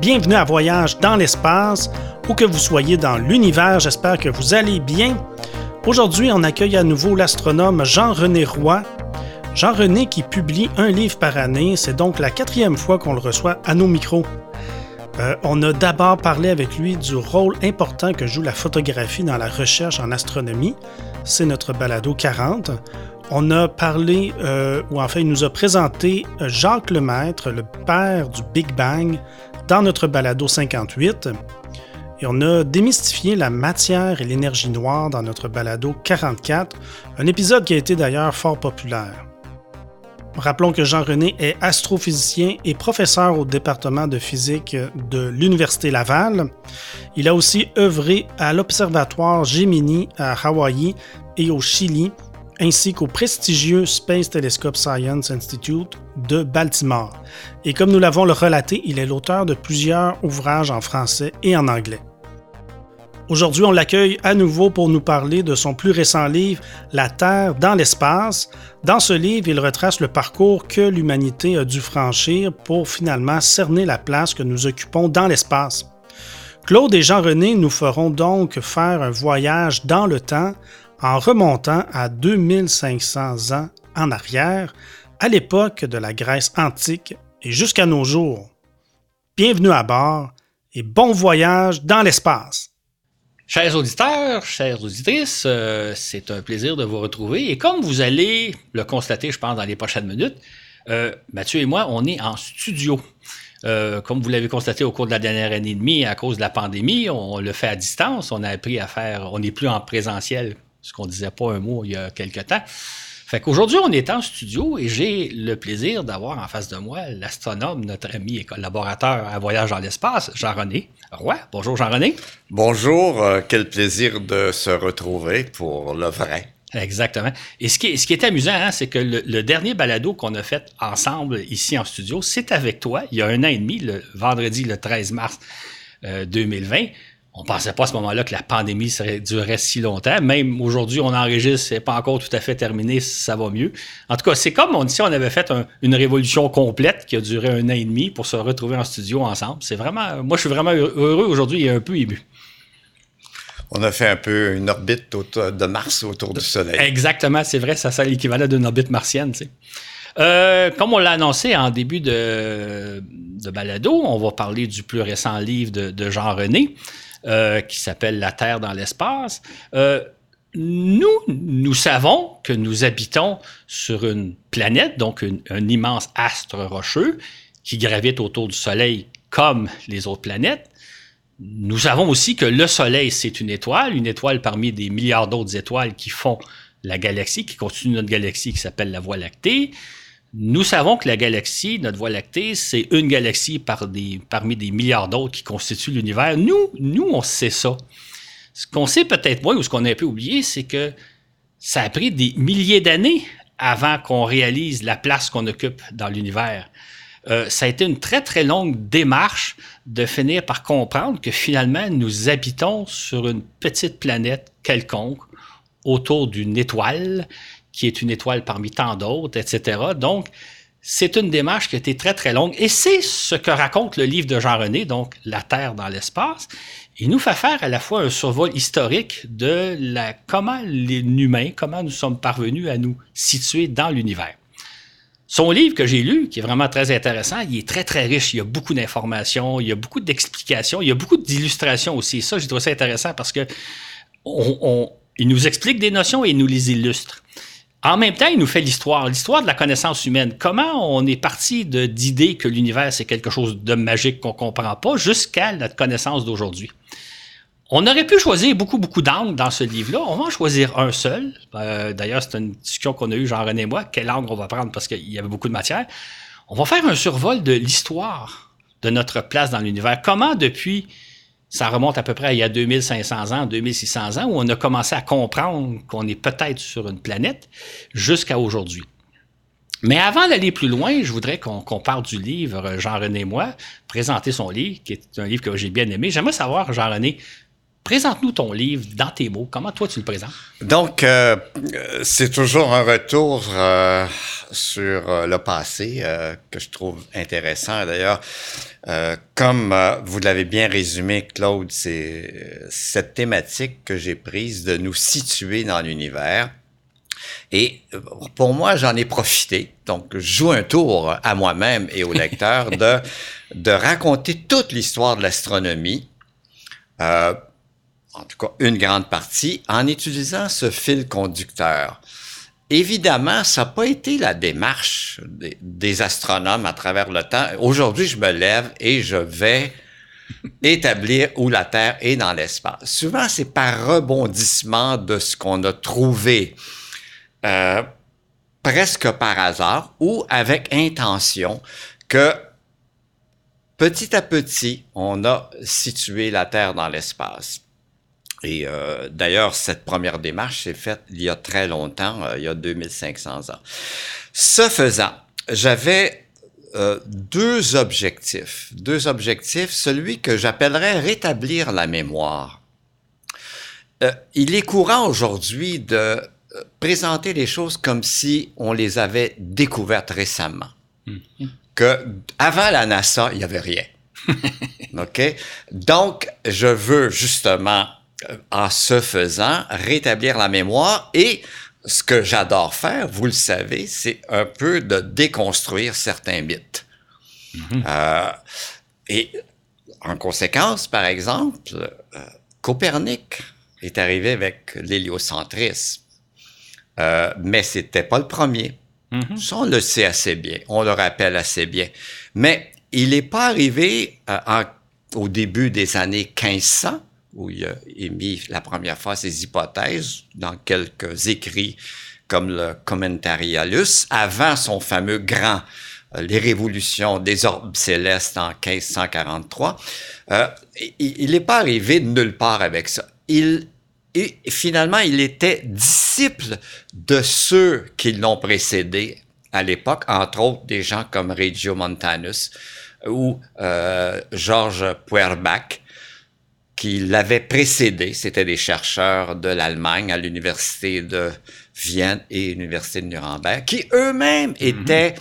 Bienvenue à Voyage dans l'espace, où que vous soyez dans l'univers, j'espère que vous allez bien. Aujourd'hui, on accueille à nouveau l'astronome Jean-René Roy. Jean-René qui publie un livre par année, c'est donc la quatrième fois qu'on le reçoit à nos micros. Euh, on a d'abord parlé avec lui du rôle important que joue la photographie dans la recherche en astronomie. C'est notre balado 40. On a parlé, euh, ou en fait, il nous a présenté euh, Jacques Lemaître, le père du Big Bang, dans notre balado 58. Et on a démystifié la matière et l'énergie noire dans notre balado 44, un épisode qui a été d'ailleurs fort populaire. Rappelons que Jean-René est astrophysicien et professeur au département de physique de l'Université Laval. Il a aussi œuvré à l'Observatoire Gemini à Hawaï et au Chili, ainsi qu'au prestigieux Space Telescope Science Institute de Baltimore. Et comme nous l'avons relaté, il est l'auteur de plusieurs ouvrages en français et en anglais. Aujourd'hui, on l'accueille à nouveau pour nous parler de son plus récent livre, La Terre dans l'espace. Dans ce livre, il retrace le parcours que l'humanité a dû franchir pour finalement cerner la place que nous occupons dans l'espace. Claude et Jean-René nous feront donc faire un voyage dans le temps en remontant à 2500 ans en arrière, à l'époque de la Grèce antique et jusqu'à nos jours. Bienvenue à bord et bon voyage dans l'espace. Chers auditeurs, chères auditrices, euh, c'est un plaisir de vous retrouver. Et comme vous allez le constater, je pense, dans les prochaines minutes, euh, Mathieu et moi, on est en studio. Euh, comme vous l'avez constaté au cours de la dernière année et demie, à cause de la pandémie, on, le fait à distance. On a appris à faire, on n'est plus en présentiel, ce qu'on disait pas un mot il y a quelque temps. Fait qu'aujourd'hui, on est en studio et j'ai le plaisir d'avoir en face de moi l'astronome, notre ami et collaborateur à Voyage dans l'espace, Jean-René Roy. Bonjour Jean-René. Bonjour, euh, quel plaisir de se retrouver pour le vrai. Exactement. Et ce qui est, ce qui est amusant, hein, c'est que le, dernier balado qu'on a fait ensemble ici en studio, c'est avec toi, il y a un an et demi, le vendredi le 13 mars 2020. On pensait pas à ce moment-là que la pandémie serait, durerait si longtemps. Même aujourd'hui, on enregistre, c'est pas encore tout à fait terminé, ça va mieux. En tout cas, c'est comme on, si on avait fait une révolution complète qui a duré un an et demi pour se retrouver en studio ensemble. C'est vraiment, moi, je suis vraiment heureux aujourd'hui et un peu ému. On a fait un peu une orbite de Mars autour du Soleil. Exactement, c'est vrai, ça c'est l'équivalent d'une orbite martienne. Euh, comme on l'a annoncé en début de, balado, on va parler du plus récent livre de Jean René. Euh, qui s'appelle La Terre dans l'espace. Euh, nous, nous savons que nous habitons sur une planète, donc un immense astre rocheux qui gravite autour du Soleil comme les autres planètes. Nous savons aussi que le Soleil, c'est une étoile, une étoile parmi des milliards d'autres étoiles qui font la galaxie, qui constitue notre galaxie qui s'appelle la Voie lactée. Nous savons que la galaxie, notre Voie lactée, c'est une galaxie parmi des milliards d'autres qui constituent l'univers. Nous, nous, on sait ça. Ce qu'on sait peut-être moins ou ce qu'on a un peu oublié, c'est que ça a pris des milliers d'années avant qu'on réalise la place qu'on occupe dans l'univers. Euh, ça a été une très très longue démarche de finir par comprendre que finalement nous habitons sur une petite planète quelconque autour d'une étoile qui est une étoile parmi tant d'autres, etc. Donc, c'est une démarche qui a été très, très longue. Et c'est ce que raconte le livre de Jean-René, donc La Terre dans l'espace. Il nous fait faire à la fois un survol historique de la, comment les humains, comment nous sommes parvenus à nous situer dans l'univers. Son livre que j'ai lu, qui est vraiment très intéressant, il est très, très riche. Il y a beaucoup d'informations, il y a beaucoup d'explications, il y a beaucoup d'illustrations aussi. ça, j'ai trouvé ça intéressant parce que il nous explique des notions et il nous les illustre. En même temps, il nous fait l'histoire, l'histoire de la connaissance humaine. Comment on est parti d'idées que l'univers, c'est quelque chose de magique qu'on comprend pas jusqu'à notre connaissance d'aujourd'hui? On aurait pu choisir beaucoup, beaucoup d'angles dans ce livre-là. On va en choisir un seul. Euh, d'ailleurs, c'est une discussion qu'on a eue, Jean-René et moi. Quel angle on va prendre? Parce qu'il y avait beaucoup de matière. On va faire un survol de l'histoire de notre place dans l'univers. Comment, depuis ça remonte à peu près à il y a 2500 ans, 2600 ans, où on a commencé à comprendre qu'on est peut-être sur une planète jusqu'à aujourd'hui. Mais avant d'aller plus loin, je voudrais qu'on parle du livre Jean-René moi, présenter son livre, qui est un livre que j'ai bien aimé. J'aimerais savoir, Jean-René, présente-nous ton livre dans tes mots. Comment toi tu le présentes? Donc, euh, c'est toujours un retour euh, sur euh, le passé que je trouve intéressant. D'ailleurs, comme vous l'avez bien résumé, Claude, c'est cette thématique que j'ai prise de nous situer dans l'univers. Et pour moi, j'en ai profité. Donc, je joue un tour à moi-même et au lecteur de, de raconter toute l'histoire de l'astronomie. Euh, en tout cas une grande partie, en utilisant ce fil conducteur. Évidemment, ça n'a pas été la démarche des, astronomes à travers le temps. Aujourd'hui, je me lève et je vais établir où la Terre est dans l'espace. Souvent, c'est par rebondissement de ce qu'on a trouvé, euh, presque par hasard ou avec intention, que petit à petit, on a situé la Terre dans l'espace. Et euh, d'ailleurs, cette première démarche s'est faite il y a très longtemps, euh, il y a 2500 ans. Ce faisant, j'avais euh, deux objectifs. Deux objectifs, celui que j'appellerais rétablir la mémoire. il est courant aujourd'hui de présenter les choses comme si on les avait découvertes récemment. Mm-hmm. Que avant la NASA, il n'y avait rien. OK? Donc, je veux justement en ce faisant, rétablir la mémoire et ce que j'adore faire, vous le savez, c'est un peu de déconstruire certains mythes. Mm-hmm. Euh, et en conséquence, par exemple, euh, Copernic est arrivé avec l'héliocentrisme. Euh, mais c'était pas le premier. Mm-hmm. Ça, on le sait assez bien, on le rappelle assez bien. Mais il n'est pas arrivé au début des années 1500 où il a émis la première fois ses hypothèses dans quelques écrits comme le Commentarialus, avant son fameux grand euh, Les révolutions des orbes célestes en 1543. Euh, il n'est pas arrivé de nulle part avec ça. Il, et finalement, il était disciple de ceux qui l'ont précédé à l'époque, entre autres des gens comme Reggio Montanus ou euh, Georges Puerbach, qui l'avaient précédé. C'était des chercheurs de l'Allemagne à l'université de Vienne et l'université de Nuremberg, qui eux-mêmes mhm. étaient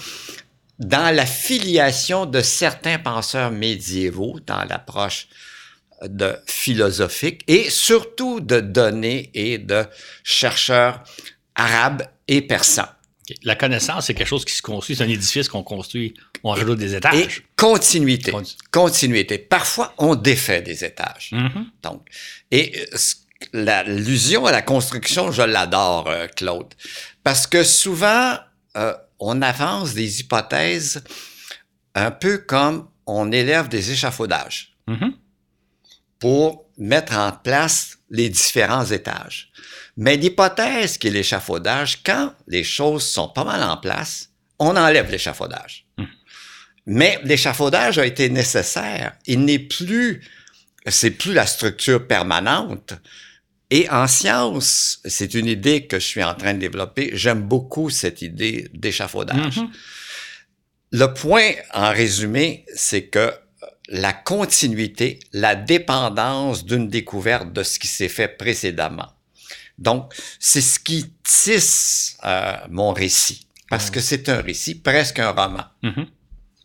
dans la filiation de certains penseurs médiévaux dans l'approche de philosophique et surtout de données et de chercheurs arabes et persans. La connaissance, c'est quelque chose qui se construit, c'est un édifice qu'on construit, on rajoute des étages. Et continuité. continuité. Parfois, on défait des étages. Mm-hmm. Donc, et euh, l'allusion à la construction, je l'adore, euh, Claude, parce que souvent, euh, on avance des hypothèses un peu comme on élève des échafaudages mm-hmm. pour mettre en place les différents étages. Mais l'hypothèse qui est l'échafaudage, quand les choses sont pas mal en place, on enlève l'échafaudage. Hmm. Mais l'échafaudage a été nécessaire. Il n'est plus, c'est plus la structure permanente. Et en science, c'est une idée que je suis en train de développer. J'aime beaucoup cette idée d'échafaudage. Le point, en résumé, c'est que la continuité, la dépendance d'une découverte de ce qui s'est fait précédemment. Donc, c'est ce qui tisse euh, mon récit, parce que c'est un récit, presque un roman. Mm-hmm.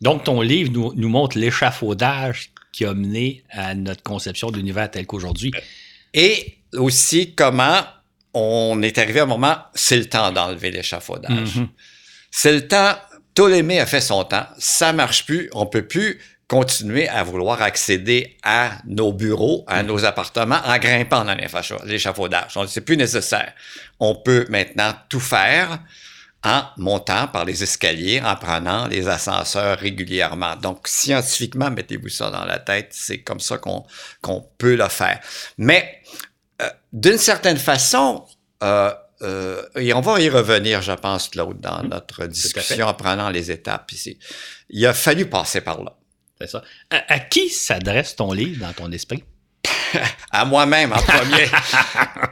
Donc, ton livre nous, nous montre l'échafaudage qui a mené à notre conception de l'univers tel qu'aujourd'hui. Et aussi comment on est arrivé à un moment, c'est le temps d'enlever l'échafaudage. Mm-hmm. C'est le temps, Ptolémée a fait son temps, ça marche plus, on peut plus continuer à vouloir accéder à nos bureaux, à mm. nos appartements en grimpant dans l'échafaudage. C'est plus nécessaire. On peut maintenant tout faire en montant par les escaliers, en prenant les ascenseurs régulièrement. Donc, scientifiquement, mettez-vous ça dans la tête, c'est comme ça qu'on qu'on peut le faire. Mais, euh, d'une certaine façon, euh, euh, et on va y revenir, je pense, Claude, dans mm. notre discussion en prenant les étapes ici. Il a fallu passer par là. C'est ça. À, qui s'adresse ton livre dans ton esprit? à moi-même en premier.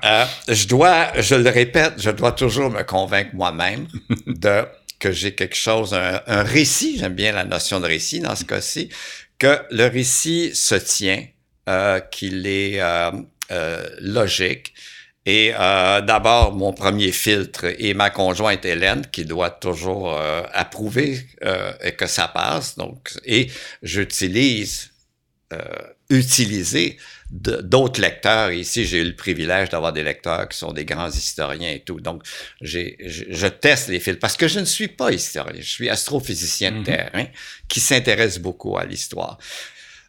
Euh, je dois, je le répète, je dois toujours me convaincre moi-même de que j'ai quelque chose, un, récit, j'aime bien la notion de récit dans ce cas-ci, que le récit se tient, euh, qu'il est, euh, euh, logique. Et euh, d'abord, mon premier filtre et ma conjointe Hélène, qui doit toujours euh, approuver euh, que ça passe. Donc, et j'utilise, euh, utiliser d'autres lecteurs. Ici, j'ai eu le privilège d'avoir des lecteurs qui sont des grands historiens et tout. Donc, j'ai, je, je teste les filtres parce que je ne suis pas historien. Je suis astrophysicien de Mhm. terrain qui s'intéresse beaucoup à l'histoire.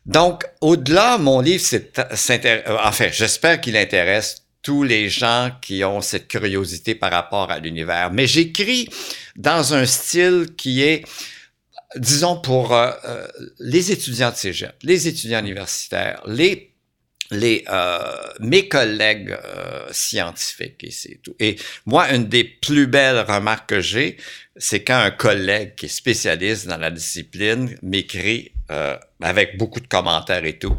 Donc, au-delà, mon livre, c'est, euh, enfin, j'espère qu'il intéresse tous les gens qui ont cette curiosité par rapport à l'univers. Mais j'écris dans un style qui est, disons, pour euh, euh, les étudiants de cégep, les étudiants universitaires, les euh, mes collègues euh, scientifiques et tout. Et moi, une des plus belles remarques que j'ai, c'est quand un collègue qui est spécialiste dans la discipline m'écrit avec beaucoup de commentaires et tout.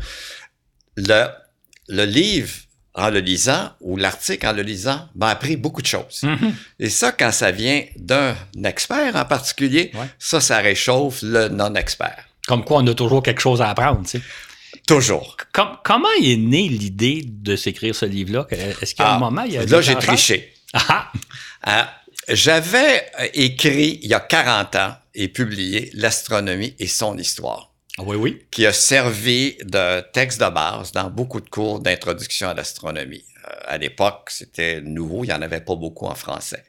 Le livre, en le lisant, ou l'article en le lisant, m'a appris beaucoup de choses. Mhm. Et ça, quand ça vient d'un expert en particulier, Ouais. ça, ça réchauffe le non-expert. Comme quoi, on a toujours quelque chose à apprendre. tu sais. Toujours. Com- comment est née l'idée de s'écrire ce livre-là? Est-ce a un Ah, moment, il y a là, j'ai triché. Ah, Euh, J'avais euh, écrit il y a 40 ans et publié L'astronomie et son histoire, ah oui, oui. qui a servi de texte de base dans beaucoup de cours d'introduction à l'astronomie. Euh, à l'époque, c'était nouveau, il n'y en avait pas beaucoup en français.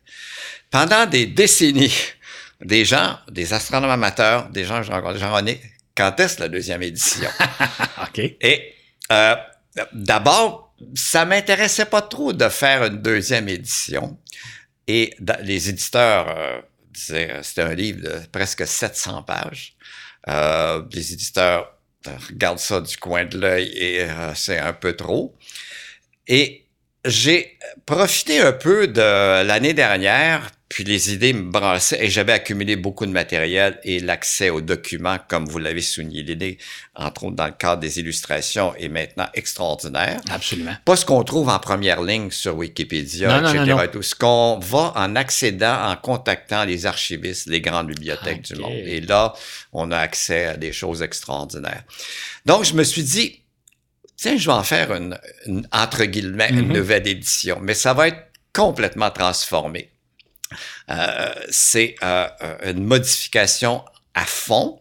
Pendant des décennies, des gens, des astronomes amateurs, des gens que j'ai rencontrés, Jean-René, quand est-ce la deuxième édition? OK. Et euh, d'abord, ça m'intéressait pas trop de faire une deuxième édition. Et les éditeurs euh, disaient, euh, c'était un livre de presque 700 pages. Euh, les éditeurs euh, regardent ça du coin de l'œil et euh, c'est un peu trop. Et j'ai profité un peu de l'année dernière, puis les idées me brassaient et j'avais accumulé beaucoup de matériel et l'accès aux documents, comme vous l'avez souligné, l'idée, entre autres dans le cadre des illustrations, est maintenant extraordinaire. Absolument. Pas ce qu'on trouve en première ligne sur Wikipédia, Non, etc. non, non. et tout. Ce qu'on va en accédant, en contactant les archivistes, les grandes bibliothèques du monde. Et là, on a accès à des choses extraordinaires. Donc, je me suis dit, tiens, je vais en faire une, une- entre guillemets, une Mhm. nouvelle édition, mais ça va être complètement transformé. Euh, c'est euh, euh, une modification à fond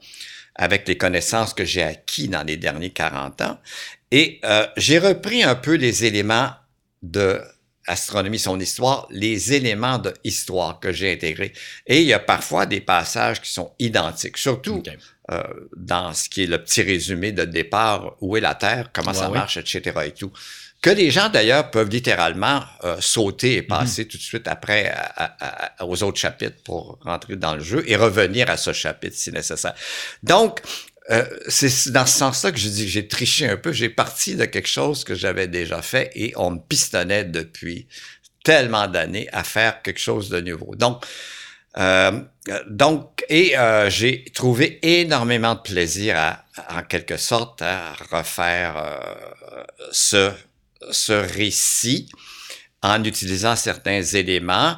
avec les connaissances que j'ai acquis dans les derniers 40 ans. Et euh, j'ai repris un peu les éléments de astronomie, son histoire, les éléments de histoire que j'ai intégrés. Et il y a parfois des passages qui sont identiques, surtout euh, dans ce qui est le petit résumé de départ, où est la Terre, comment Ouais, ça marche, etc. et tout. Que les gens, d'ailleurs, peuvent littéralement euh, sauter et Mhm. passer tout de suite après à- à- aux autres chapitres pour rentrer dans le jeu et revenir à ce chapitre si nécessaire. Donc, euh, c'est dans ce sens-là que je dis que j'ai triché un peu. J'ai parti de quelque chose que j'avais déjà fait et on me pistonnait depuis tellement d'années à faire quelque chose de nouveau. Donc, euh, donc, et euh, j'ai trouvé énormément de plaisir à, en quelque sorte, à refaire euh, ce, ce récit en utilisant certains éléments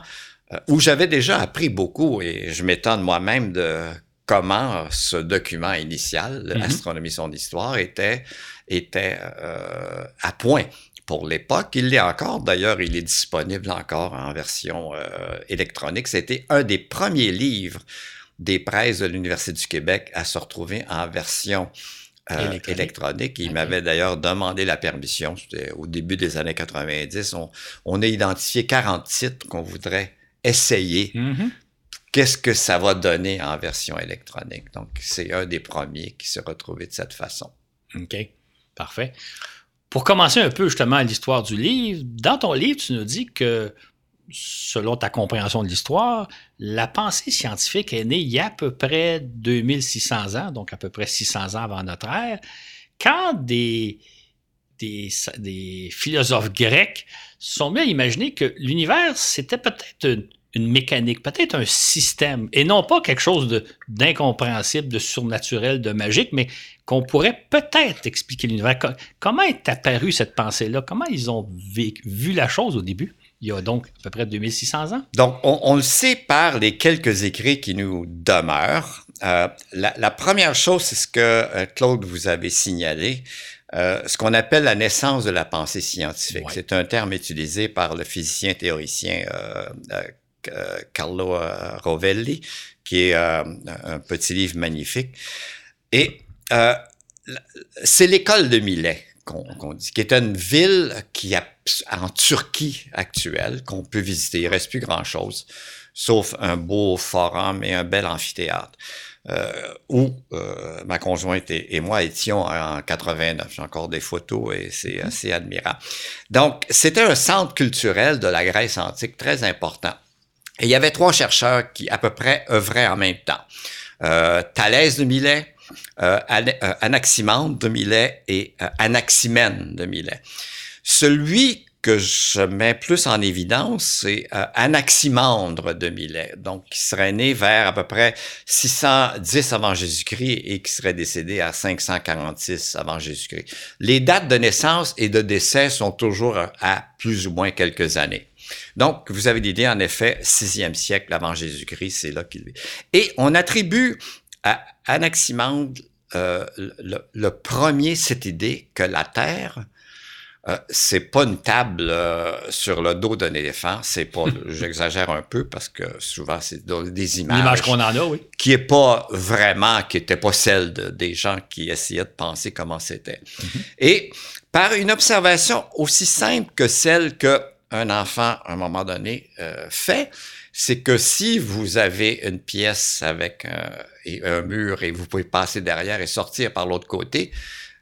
euh, où j'avais déjà appris beaucoup et je m'étonne moi-même de comment ce document initial. Astronomie son histoire, était, était euh, à point pour l'époque. Il l'est encore. D'ailleurs, il est disponible encore en version euh, électronique. C'était un des premiers livres des presses de l'Université du Québec à se retrouver en version euh, Électronique. électronique. Il m'avait d'ailleurs demandé la permission. C'était au début des années 90. On, on a identifié 40 titres qu'on voudrait essayer. Mhm. Qu'est-ce que ça va donner en version électronique? Donc, c'est un des premiers qui s'est retrouvé de cette façon. OK. Parfait. Pour commencer un peu justement l'histoire du livre, dans ton livre, tu nous dis que, selon ta compréhension de l'histoire, la pensée scientifique est née il y a à peu près 2600 ans, donc à peu près 600 ans avant notre ère, quand des, des, philosophes grecs sont mis à imaginer que l'univers, c'était peut-être une, mécanique, peut-être un système, et non pas quelque chose d'incompréhensible, de surnaturel, de magique, mais qu'on pourrait peut-être expliquer l'univers. Co- Comment est apparue cette pensée-là? Comment ils ont vu la chose au début? Il y a donc à peu près 2600 ans? Donc, on, on le sait par les quelques écrits qui nous demeurent. Euh, la, la première chose, c'est ce que euh, Claude vous avait signalé. euh, ce qu'on appelle la naissance de la pensée scientifique. C'est un terme utilisé par le physicien théoricien Carlo Rovelli, qui est un petit livre magnifique. Et c'est l'école de Millet qu'on dit, qui est une ville qui a, en Turquie actuelle qu'on peut visiter. Il reste plus grand-chose, sauf un beau forum et un bel amphithéâtre. Euh, où euh, ma conjointe et, moi étions en 89. J'ai encore des photos et c'est mmh. assez admirable. Donc, c'était un centre culturel de la Grèce antique très important. Et il y avait trois chercheurs qui, à peu près, œuvraient en même temps. Euh, Thalès de Milet, Anaximandre de Milet et Anaximène de Milet. Celui que je mets plus en évidence, c'est Anaximandre de Milet, donc qui serait né vers à peu près 610 avant Jésus-Christ et qui serait décédé à 546 avant Jésus-Christ. Les dates de naissance et de décès sont toujours à plus ou moins quelques années. Donc, vous avez l'idée, en effet, sixième siècle avant Jésus-Christ, c'est là qu'il vit. Et on attribue à Anaximandre euh, le, premier cette idée que la Terre, euh, c'est pas une table euh, sur le dos d'un éléphant, c'est pas, j'exagère un peu parce que souvent c'est des images. L'image qu'on en a, oui. Qui est pas vraiment, qui était pas celle des gens qui essayaient de penser comment c'était. Mm-hmm. Et par une observation aussi simple que celle que un enfant, à un moment donné, fait, c'est que si vous avez une pièce avec un, mur et vous pouvez passer derrière et sortir par l'autre côté,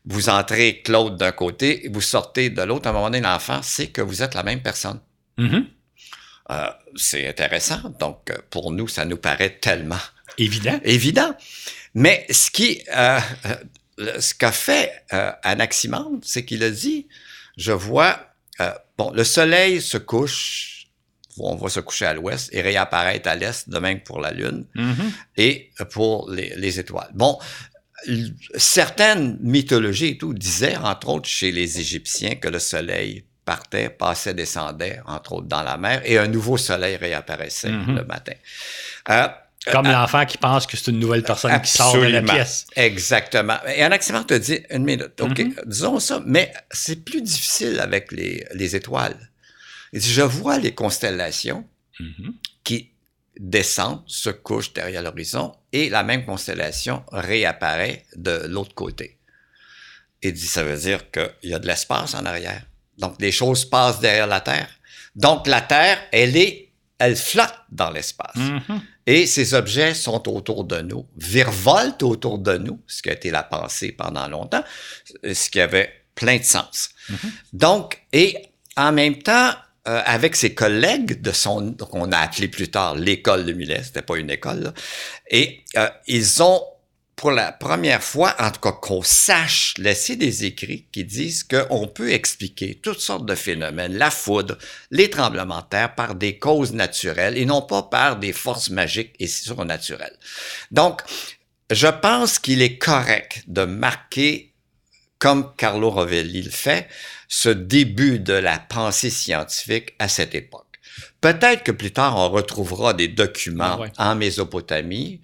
vous entrez Claude d'un côté et vous sortez de l'autre. À un moment donné, l'enfant sait que vous êtes la même personne. Mm-hmm. Euh, c'est intéressant. Donc, euh, pour nous, ça nous paraît tellement évident. Évident. Mais ce qui, euh, ce qu'a fait Anaximandre, c'est qu'il a dit, je vois, bon, le soleil se couche on va se coucher à l'ouest et réapparaître à l'est, de même pour la Lune mm-hmm. et pour les, étoiles. Bon, certaines mythologies et tout disaient, entre autres chez les Égyptiens, que le soleil partait, passait, descendait, entre autres dans la mer, et un nouveau soleil réapparaissait mm-hmm. le matin. Euh, comme euh, l'enfant qui pense que c'est une nouvelle personne qui sort de la pièce. Exactement. Et un accident te dit, une minute, OK, mm-hmm. disons ça, mais c'est plus difficile avec les, les étoiles je vois les constellations mm-hmm. qui descendent, se couchent derrière l'horizon et la même constellation réapparaît de l'autre côté. Il dit, ça veut dire qu'il y a de l'espace en arrière. Donc, des choses passent derrière la Terre. Donc, la Terre, elle est, elle flotte dans l'espace. Mm-hmm. Et ces objets sont autour de nous, virevoltent autour de nous, ce qui a été la pensée pendant longtemps, ce qui avait plein de sens. Mm-hmm. Donc, et en même temps, euh, avec ses collègues de son, qu'on a appelé plus tard l'école de Millet, c'était pas une école, là, et euh, ils ont, pour la première fois, en tout cas qu'on sache, laissé des écrits qui disent qu'on peut expliquer toutes sortes de phénomènes, la foudre, les tremblements de terre, par des causes naturelles et non pas par des forces magiques et surnaturelles. Donc, je pense qu'il est correct de marquer, comme Carlo Rovelli le fait, ce début de la pensée scientifique à cette époque. Peut-être que plus tard, on retrouvera des documents ah en Mésopotamie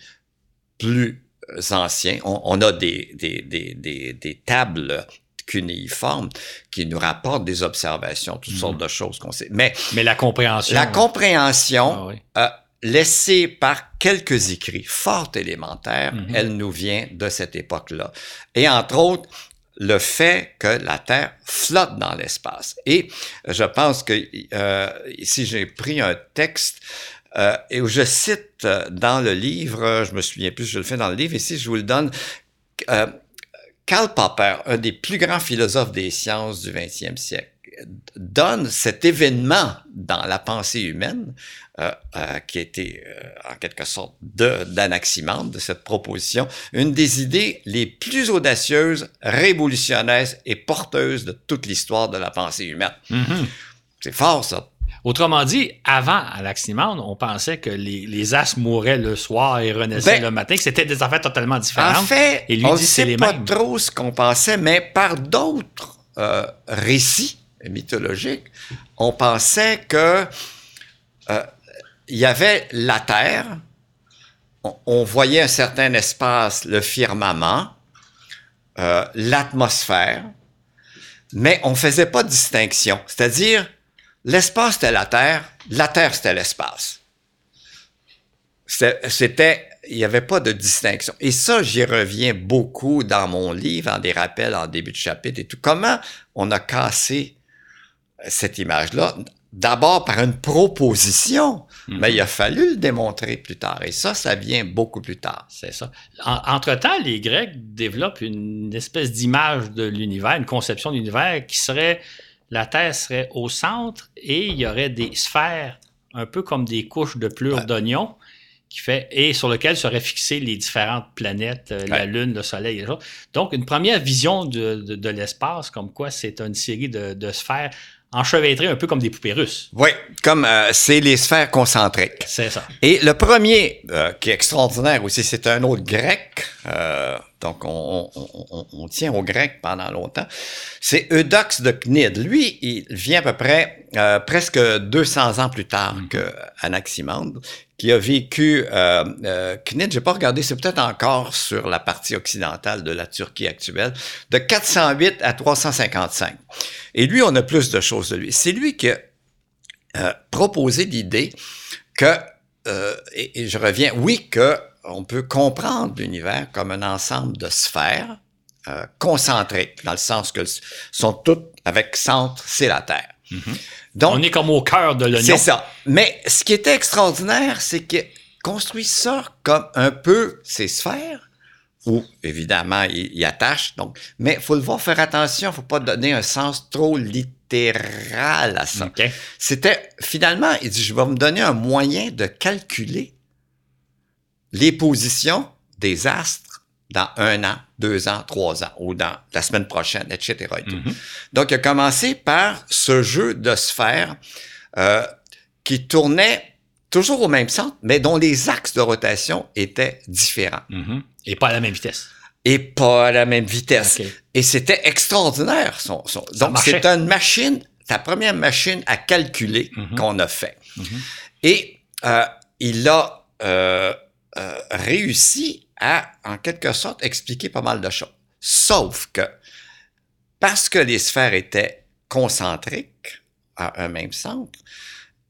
plus anciens. On, a des, des, des, des, tables cunéiformes qui nous rapportent des observations, toutes sortes mhm. de choses qu'on sait. Mais, Mais la compréhension. La compréhension, ah euh, laissée par quelques écrits fort élémentaires, mhm. elle nous vient de cette époque-là. Et entre autres, le fait que la Terre flotte dans l'espace. Et je pense que euh, ici j'ai pris un texte euh, et où je cite euh, dans le livre, je me souviens plus, je le fais dans le livre, ici je vous le donne. Euh, Karl Popper, un des plus grands philosophes des sciences du 20e siècle, donne cet événement dans la pensée humaine euh, euh, qui était euh, en quelque sorte d'Anaximandre, de, cette proposition, une des idées les plus audacieuses, révolutionnaires et porteuses de toute l'histoire de la pensée humaine. Mm-hmm. C'est fort, ça. Autrement dit, avant Anaximandre, on pensait que les, les as mouraient le soir et renaissaient ben, le matin, que c'était des affaires totalement différentes. En fait, et lui on ne sait pas trop ce qu'on pensait, mais par d'autres récits mythologiques, on pensait que euh, il y avait la Terre, on, voyait un certain espace, le firmament, euh, l'atmosphère, mais on faisait pas de distinction. C'est-à-dire, l'espace c'était la Terre, la Terre c'était l'espace. C'était, il n'y avait pas de distinction. Et ça, j'y reviens beaucoup dans mon livre, en des rappels en début de chapitre et tout. Comment on a cassé cette image-là? D'abord par une proposition, Mhm. mais il a fallu le démontrer plus tard. Et ça, ça vient beaucoup plus tard. C'est ça. En- Entre-temps, les Grecs développent une espèce d'image de l'univers, une conception de l'univers qui serait la Terre serait au centre et il y aurait des sphères, un peu comme des couches de plure Ouais. d'oignon, qui fait et sur lesquelles seraient fixées les différentes planètes, euh, la. Lune, le Soleil, et les autres. Donc, une première vision de, de- de l'espace, comme quoi c'est une série de, de sphères enchevêtrées un peu comme des poupées russes. Oui, comme euh, c'est les sphères concentriques. C'est ça. Et le premier, euh, qui est extraordinaire aussi, c'est un autre grec. Donc, on, on- on- on tient au grec pendant longtemps. C'est Eudoxe de Cnide. Lui, il vient à peu près euh, presque 200 ans plus tard que Anaximandre, qui a vécu euh, euh, Cnide. J'ai pas regardé, c'est peut-être encore sur la partie occidentale de la Turquie actuelle, de 408 à 355. Et lui, on a plus de choses de lui. C'est lui qui a euh, proposé l'idée que, euh, et, et je reviens, oui, que on peut comprendre l'univers comme un ensemble de sphères euh, concentriques, dans le sens que sont toutes avec centre, c'est la Terre. Donc, On est comme au cœur de l'oignon. c'est ça. Mais ce qui était extraordinaire, c'est qu'il construit ça comme un peu ces sphères, où évidemment il, il attache. Donc, mais faut le voir faire attention, faut pas donner un sens trop littéral à ça. OK. C'était finalement, il dit, je vais me donner un moyen de calculer les positions des astres dans un an, deux ans, trois ans, ou dans la semaine prochaine, etc. et tout. Mhm. Donc, il a commencé par ce jeu de sphères euh, qui tournait toujours au même centre, mais dont les axes de rotation étaient différents Mhm. Et pas à la même vitesse. et pas à la même vitesse. Et c'était extraordinaire. Son, son- Ça Donc, c'est une machine, ta première machine à calculer Mhm. qu'on a fait. Et euh, il a euh, euh, réussi à, en quelque sorte, expliquer pas mal de choses. Sauf que, parce que les sphères étaient concentriques à un même centre,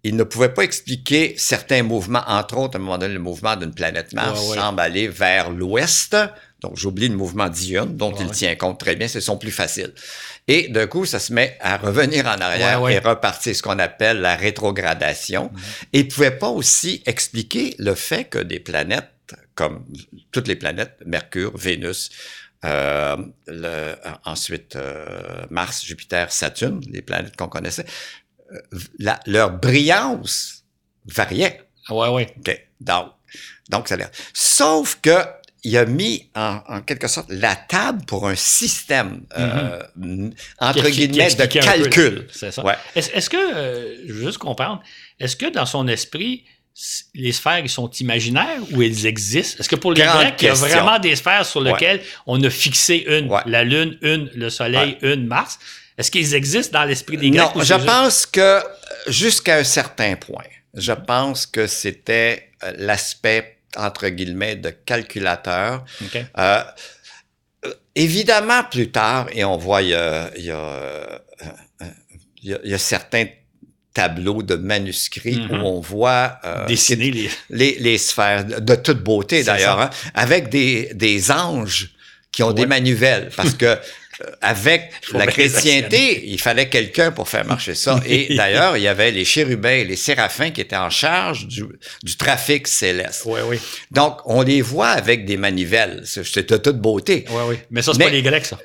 il ne pouvait pas expliquer certains mouvements, entre autres, à un moment donné, le mouvement d'une planète Mars Ouais, ouais. semble aller vers l'ouest. Donc, j'oublie le mouvement diurne, dont Ouais, il tient compte très bien, c'est son plus facile. Et d'un coup, ça se met à revenir en arrière Ouais, ouais. et repartir, ce qu'on appelle la rétrogradation. Et il pouvait pas aussi expliquer le fait que des planètes, comme toutes les planètes, Mercure, Vénus, euh, le- ensuite euh, Mars, Jupiter, Saturne, les planètes qu'on connaissait, euh, la- leur brillance variait. Ah Ouais, ouais. OK. Donc, donc ça l'air. Sauf que il a mis en, en quelque sorte la table pour un système, euh, entre Qui- qui- qui guillemets, de calcul. ça. Ouais. Est-ce est-ce que, euh, je veux juste comprendre, est-ce que dans son esprit, les sphères ils sont imaginaires ou elles existent? Est-ce que pour les Grecs, il y a vraiment des sphères sur Ouais. lesquelles on a fixé une, Ouais. la Lune, une, le Soleil, une, Mars? Est-ce qu'ils existent dans l'esprit des Grecs? Non, je juste- pense que euh, jusqu'à un certain point, je pense que c'était euh, l'aspect entre guillemets de calculateur. Euh, euh, évidemment, plus tard, et on voit, il y a, il y a, il y a- il y a certains tableaux de manuscrits où on voit euh, Dessiner les. les, les sphères de, toute beauté d'ailleurs, hein, avec des, des anges qui ont des manivelles, parce que avec Faut la chrétienté, il fallait quelqu'un pour faire marcher ça. Et d'ailleurs, il y avait les chérubins et les séraphins qui étaient en charge du, du trafic céleste. Oui, oui. Donc, on les voit avec des manivelles. C'est de toute beauté. Oui, oui. Mais ça, c'est pas les Grecs, ça.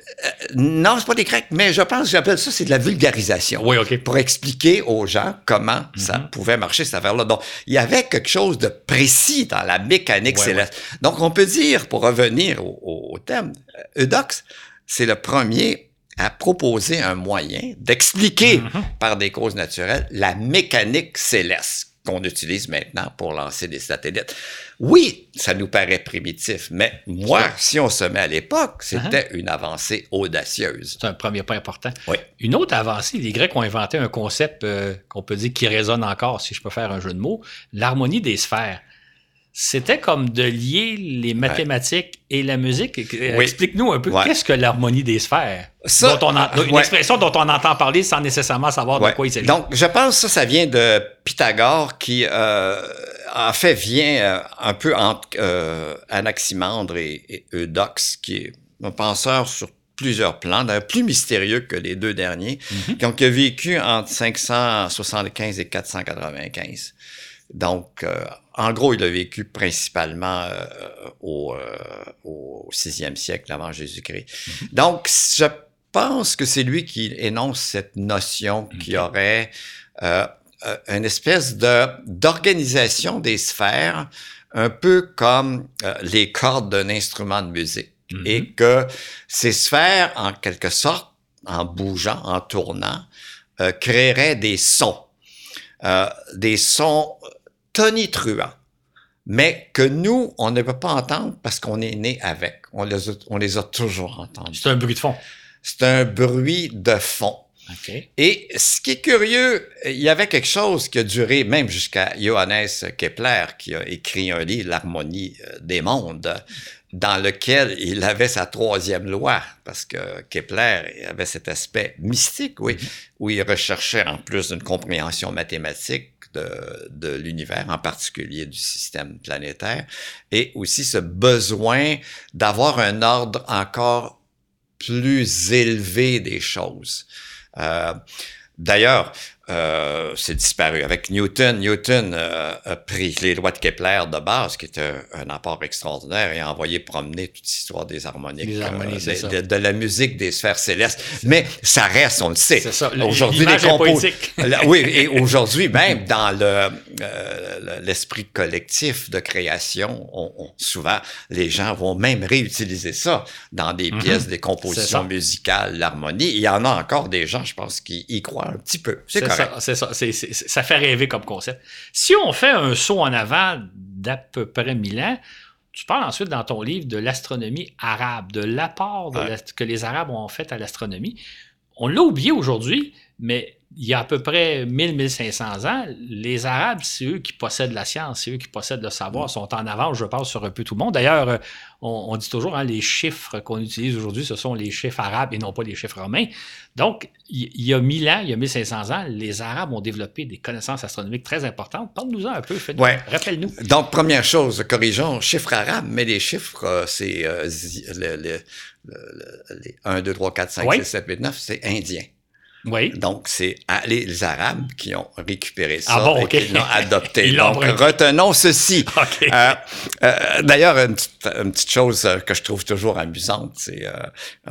Non, c'est pas des Grecs, mais je pense que j'appelle ça, c'est de la vulgarisation. Oui, OK. Pour expliquer aux gens comment ça Mhm. pouvait marcher, cette affaire-là. Donc, il y avait quelque chose de précis dans la mécanique céleste. Donc, on peut dire, pour revenir au, au- au thème, euh, Eudoxe, c'est le premier à proposer un moyen d'expliquer Mhm. par des causes naturelles la mécanique céleste qu'on utilise maintenant pour lancer des satellites. Oui, ça nous paraît primitif, mais moi, si on se met à l'époque, c'était une avancée audacieuse. C'est un premier pas important. Oui. Une autre avancée, les Grecs ont inventé un concept euh, qu'on peut dire qui résonne encore, si je peux faire un jeu de mots, l'harmonie des sphères. C'était comme de lier les mathématiques et la musique. Explique-nous un peu, qu'est-ce que l'harmonie des sphères? dont on une expression dont on entend parler sans nécessairement savoir de quoi il s'agit. Donc, je pense que ça, ça vient de Pythagore qui, euh, en fait, vient euh, un peu entre euh, Anaximandre et, Eudoxe, qui est un penseur sur plusieurs plans, d'ailleurs plus mystérieux que les deux derniers, donc qui a vécu entre 575 et 495. Donc, euh, en gros, il a vécu principalement euh, au, euh, au sixième siècle avant Jésus-Christ. Mhm. Donc, je pense que c'est lui qui énonce cette notion qu'il y aurait une espèce de d'organisation des sphères, un peu comme les cordes d'un instrument de musique, mhm. et que ces sphères, en quelque sorte, en bougeant, en tournant, créeraient des sons. Euh, des sons tonitruants, mais que nous, on ne peut pas entendre parce qu'on est né avec. On les a, on les a toujours entendus. C'est un bruit de fond. C'est un bruit de fond. Et ce qui est curieux, il y avait quelque chose qui a duré même jusqu'à Johannes Kepler, qui a écrit un livre, L'harmonie euh, des mondes, dans lequel il avait sa troisième loi, parce que Kepler avait cet aspect mystique, oui, mm-hmm. où il recherchait en plus d'une compréhension mathématique de, l'univers, en particulier du système planétaire, et aussi ce besoin d'avoir un ordre encore plus élevé des choses. Euh, D'ailleurs, euh, c'est disparu. Avec Newton, Newton euh, a pris les lois de Kepler de base, qui était un, apport extraordinaire, et a envoyé promener toute l'histoire des harmoniques, euh, de, la musique des sphères célestes. Mais ça reste, on le sait. C'est ça. Aujourd'hui, les compos... oui, et aujourd'hui, même dans le l'esprit collectif de création, on, souvent les gens vont même réutiliser ça dans des mm-hmm. pièces, des compositions musicales, l'harmonie. Il y en a encore des gens, je pense, qui y croient un petit peu. C'est ça fait rêver comme concept. Si on fait un saut en avant d'à peu près 1000 ans, tu parles ensuite dans ton livre de l'astronomie arabe, de l'apport que les Arabes ont fait à l'astronomie. On l'a oublié aujourd'hui, mais il y a à peu près 1000-1500 ans, les Arabes, c'est eux qui possèdent la science, c'est eux qui possèdent le savoir, sont en avance, je pense, sur un peu tout le monde. D'ailleurs, euh, on, dit toujours, hein, les chiffres qu'on utilise aujourd'hui, ce sont les chiffres arabes et non pas les chiffres romains. Donc, il y a 1000 ans, il y a 1500 ans, les Arabes ont développé des connaissances astronomiques très importantes. Parle-nous-en un peu, ouais. rappelle-nous. Donc, première chose, corrigeons, chiffres arabes, mais les chiffres, euh, c'est euh, les 1, 2, 3, 4, 5, 6, 7, 8, 9, c'est indien. Oui. Donc, c'est les Arabes qui ont récupéré ça ah et qui l'ont adopté. Donc, retenons ceci. Euh, euh, d'ailleurs, une, petite chose euh, que je trouve toujours amusante, c'est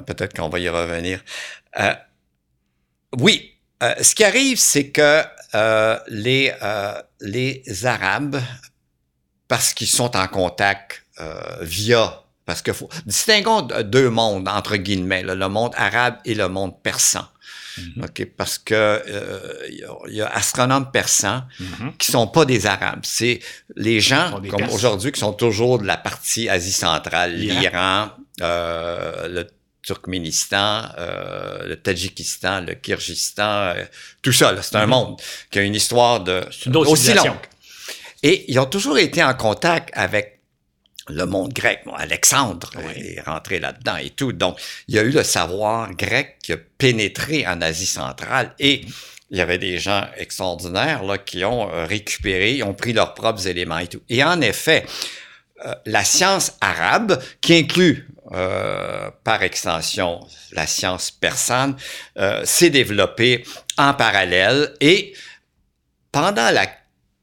peut-être qu'on va y revenir. oui, ce qui arrive, c'est que les, les Arabes, parce qu'ils sont en contact via parce que faut, distinguons deux mondes, entre guillemets, le monde arabe et le monde persan. Mhm. OK, parce que il euh, y, a astronomes persans mhm. qui sont pas des Arabes. C'est les gens, comme aujourd'hui, qui sont toujours de la partie Asie centrale, l'Iran, euh, le Turkménistan, euh, le Tadjikistan, le Kyrgyzstan, euh, tout ça. C'est un mhm. monde qui a une histoire de aussi longue. Et ils ont toujours été en contact avec le monde grec. Alexandre est rentré là-dedans et tout. Donc, il y a eu le savoir grec qui a pénétré en Asie centrale et il y avait des gens extraordinaires là, qui ont euh, récupéré, ont pris leurs propres éléments et tout. Et en effet, euh, la science arabe, qui inclut euh, par extension la science persane, s'est développée en parallèle et pendant la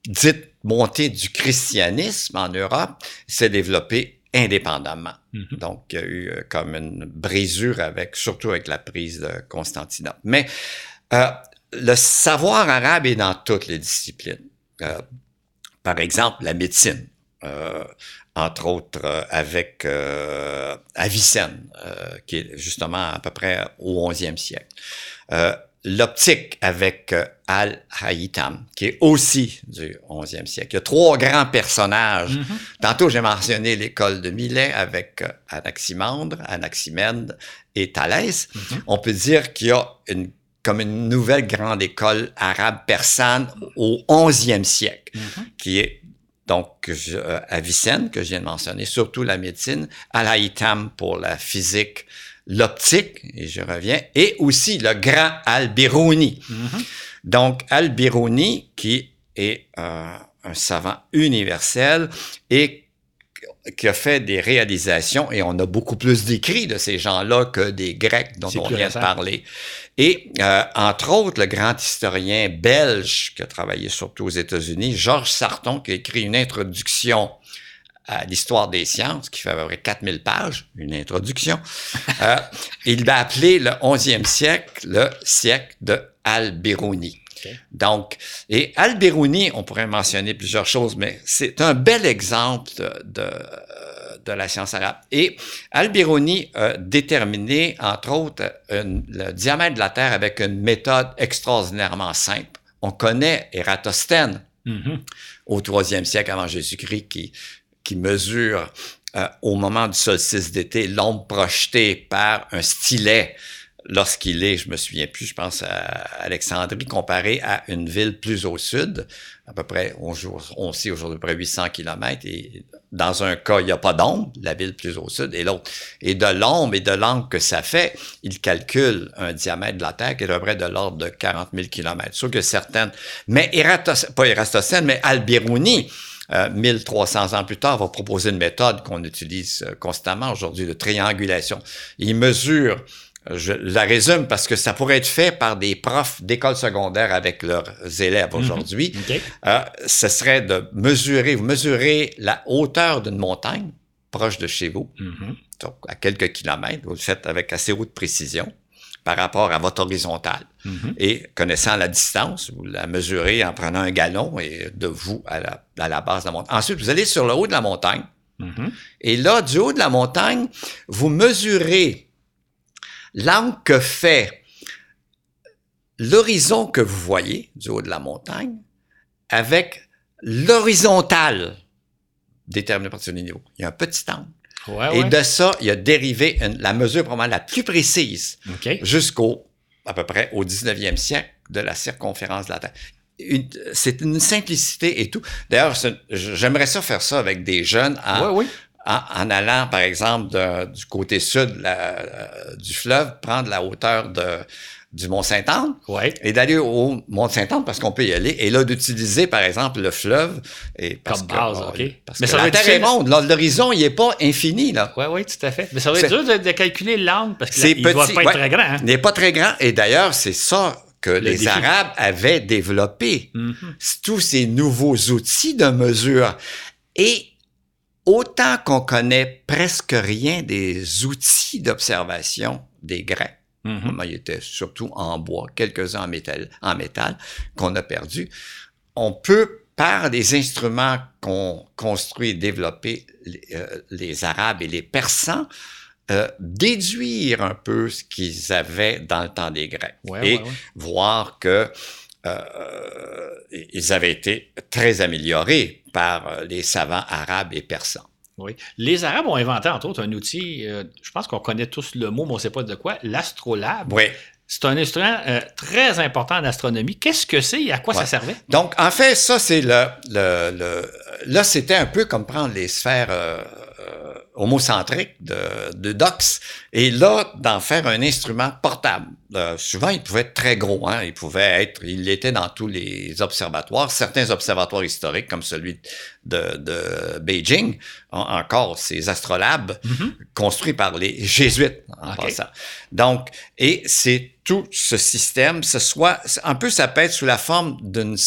dite montée du christianisme en Europe s'est développée indépendamment. Mhm. Donc, il y a eu euh, comme une brisure avec, surtout avec la prise de Constantinople. Mais euh, le savoir arabe est dans toutes les disciplines. Euh, par exemple, la médecine, euh, entre autres euh, avec Avicenne, qui est justement à peu près au 11e siècle l'optique avec euh, Al-Haytham, qui est aussi du 11e siècle. Il y a trois grands personnages. Mm-hmm. Tantôt, j'ai mentionné l'école de Milet avec euh, Anaximandre, Anaximène et Thalès. Mm-hmm. On peut dire qu'il y a une comme une nouvelle grande école arabe persane au 11e siècle, mm-hmm. qui est donc à Vicenne, que je viens de mentionner, surtout la médecine, l'ITAM pour la physique, l'optique, et je reviens, et aussi le grand Al-Biruni. Donc, Al-Biruni, qui est euh, un savant universel et qui a fait des réalisations, et on a beaucoup plus d'écrits de ces gens-là que des Grecs dont on vient de parler. Et euh, entre autres, le grand historien belge qui a travaillé surtout aux États-Unis, Georges Sarton, qui a écrit une introduction à l'histoire des sciences, qui fait à peu près 4000 pages, une introduction. Euh, il l'a appelé le 11e siècle le siècle de Al-Biruni. Donc, et Al-Biruni, on pourrait mentionner plusieurs choses, mais c'est un bel exemple de, de, de la science arabe. Et Al-Biruni a déterminé, entre autres, une- le diamètre de la Terre avec une méthode extraordinairement simple. On connaît Ératosthène, Mhm. au troisième siècle avant Jésus-Christ qui, qui mesure euh, au moment du solstice d'été l'ombre projetée par un stylet lorsqu'il est, je me souviens plus, je pense à Alexandrie, comparé à une ville plus au sud, à peu près, on, joue, on sait aujourd'hui à peu près 800 kilomètres, et dans un cas, il n'y a pas d'ombre, la ville plus au sud, et l'autre. Et de l'ombre et de l'angle que ça fait, il calcule un diamètre de la Terre qui est à peu près de l'ordre de 40 000 kilomètres. Sûr que certaines, mais Eratos, pas Eratosthène, mais Al-Biruni, euh, 1300 ans plus tard, va proposer une méthode qu'on utilise euh, constamment aujourd'hui, de triangulation. Il mesure, euh, je la résume parce que ça pourrait être fait par des profs d'école secondaire avec leurs élèves aujourd'hui. OK. Euh, ce serait de mesurer, vous mesurez la hauteur d'une montagne proche de chez vous, Mhm. donc à quelques kilomètres, vous le faites avec assez haute précision par rapport à votre horizontale. Mhm. Et connaissant la distance, vous la mesurez en prenant un galon et de vous à la, à la base de la montagne. Ensuite, vous allez sur le haut de la montagne. Mhm. Et là, du haut de la montagne, vous mesurez l'angle que fait l'horizon que vous voyez du haut de la montagne avec l'horizontale déterminée par ce niveau. Il y a un petit angle. Ouais, Et ouais. de ça, il a dérivé une- la mesure probablement la plus précise OK. jusqu'au, à peu près au 19e siècle de la circonférence de la Terre. C'est une simplicité et tout. D'ailleurs, j'aimerais ça faire ça avec des jeunes en, oui. en, en allant, par exemple, de- du côté sud la- euh, du fleuve, prendre la hauteur de, du Mont-Saint-Anne Ouais. et d'aller au Mont-Saint-Anne parce qu'on peut y aller et là d'utiliser, par exemple, le fleuve. Et parce Comme que, base, OK. Parce Mais que ça la Terre est là, L'horizon, il est pas infini, là. Oui, oui, tout à fait. Mais ça va être dur de, de calculer l'angle parce qu'il ne doit pas être ouais. très grand. hein. Il n'est pas très grand. Et d'ailleurs, c'est ça que les défi. Arabes avaient développé. Mhm. C'est tous ces nouveaux outils de mesure. Et autant qu'on connaît presque rien des outils d'observation des Grecs, Ils étaient surtout en bois, quelques-uns en métal, en métal qu'on a perdu, on peut, par des instruments qu'ont construits et développés les, euh, les Arabes et les Persans, euh, déduire un peu ce qu'ils avaient dans le temps des Grecs Ouais, et ouais, ouais. voir que euh, ils avaient été très améliorés par les savants arabes et persans. Oui. Les Arabes ont inventé, entre autres, un outil, euh, je pense qu'on connaît tous le mot, mais on ne sait pas de quoi, l'astrolabe. Oui. C'est un instrument euh, très important en astronomie. Qu'est-ce que c'est? Et à quoi Ouais. ça servait? Donc, en fait, ça, c'est le, le, le- Là, c'était un peu comme prendre les sphères euh, homocentriques de, de Dox et là, d'en faire un instrument portable. Euh, souvent, il pouvait être très gros. Hein? Il pouvait être... Il était dans tous les observatoires. Certains observatoires historiques, comme celui de, de Beijing, encore ces astrolabes Mhm. construits par les jésuites, en passant. Donc, et c'est tout ce système, ce soit, un peu ça peut être sous la forme d'une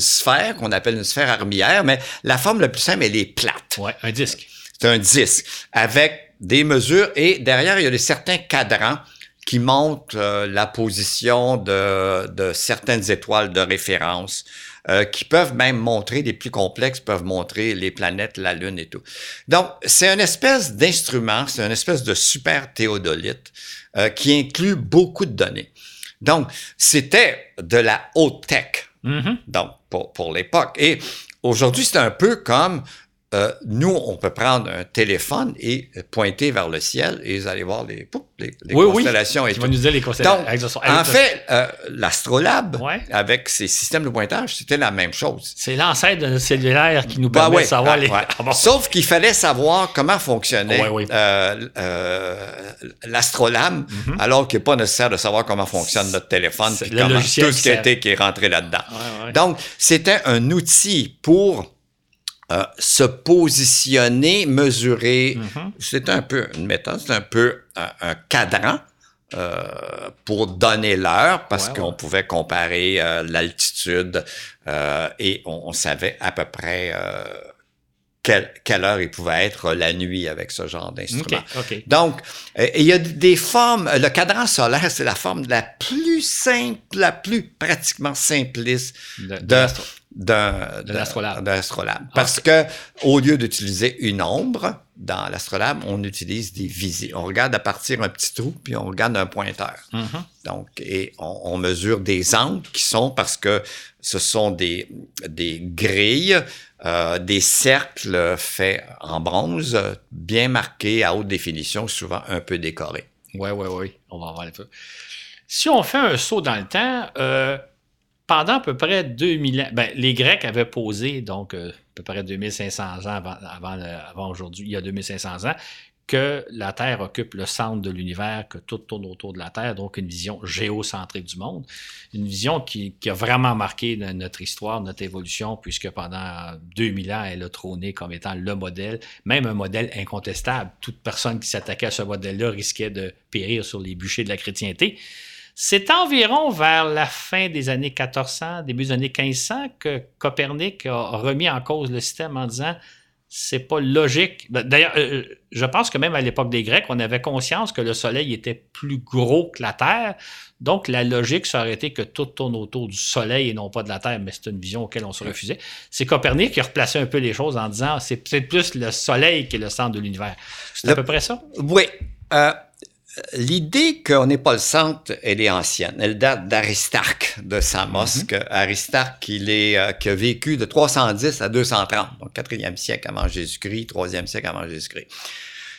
sphère qu'on appelle une sphère armillaire, mais la forme la plus simple, elle est plate. Oui, un disque. C'est un disque avec des mesures et derrière, il y a des certains cadrans qui montrent euh, la position de, de certaines étoiles de référence, euh, qui peuvent même montrer, les plus complexes peuvent montrer les planètes, la Lune et tout. Donc, c'est une espèce d'instrument, c'est une espèce de super théodolite euh, qui inclut beaucoup de données. Donc, c'était de la haute tech Mhm. donc pour, pour l'époque. Et aujourd'hui, c'est un peu comme euh, nous, on peut prendre un téléphone et pointer vers le ciel et vous allez voir les, pouf, les, les Oui, oui. constellations et Tu tout. vas nous dire les constellations. Donc, En fait, euh, l'astrolabe, Ouais. avec ses systèmes de pointage, c'était la même chose. c'est l'ancêtre de notre cellulaire qui nous Bah permet ouais, de savoir ah, les. ouais. Ah bon. Sauf qu'il fallait savoir comment fonctionnait euh, euh, l'astrolabe, Mhm. alors qu'il n'est pas nécessaire de savoir comment fonctionne notre téléphone, C'est puis comment- tout ce qui a été, qui est rentré là-dedans. Donc, c'était un outil pour euh, se positionner, mesurer. Mhm. C'est un peu une méthode, c'est un peu un, un cadran. euh, pour donner l'heure parce Ouais, qu'on ouais. pouvait comparer euh, l'altitude euh, et on, on savait à peu près euh, quelle, quelle heure il pouvait être la nuit avec ce genre d'instrument. OK. Donc, euh, il y a des formes. Le cadran solaire, c'est la forme la plus simple, la plus pratiquement simpliste De- d'un De l'astrolabe. astrolabe. Parce que au lieu d'utiliser une ombre dans l'astrolabe, on utilise des visées. On regarde à partir d'un petit trou, puis on regarde un pointeur. Mhm. Donc, et on, on mesure des angles qui sont parce que ce sont des, des grilles, euh, des cercles faits en bronze, bien marqués à haute définition, souvent un peu décorés. Oui, oui, oui. On va voir un peu. Si on fait un saut dans le temps, euh, pendant à peu près 2000 ans, ben, les Grecs avaient posé, donc euh, à peu près 2500 ans avant, aujourd'hui, il y a 2500 ans, que la Terre occupe le centre de l'univers, que tout tourne autour de la Terre, donc une vision géocentrique du monde. Une vision qui, a vraiment marqué no- notre histoire, notre évolution, puisque pendant 2000 ans, elle a trôné comme étant le modèle, même un modèle incontestable. Toute personne qui s'attaquait à ce modèle-là risquait de périr sur les bûchers de la chrétienté. C'est environ vers la fin des années 1400, début des années 1500, que Copernic a remis en cause le système en disant c'est pas logique. Ben, D'ailleurs, euh, je pense que même à l'époque des Grecs, on avait conscience que le Soleil était plus gros que la Terre. Donc, la logique, ça aurait été que tout tourne autour du Soleil et non pas de la Terre, mais c'est une vision auquel on se refusait. C'est Copernic qui a replacé un peu les choses en disant c'est peut-être plus le Soleil qui est le centre de l'univers. C'est à peu près ça? Oui. euh, L'idée qu'on n'est pas le centre, elle est ancienne. Elle date d'Aristarque de Samos. que Aristarque, il est, euh, qui a vécu de 310 à 230, donc 4e siècle avant Jésus-Christ, 3e siècle avant Jésus-Christ.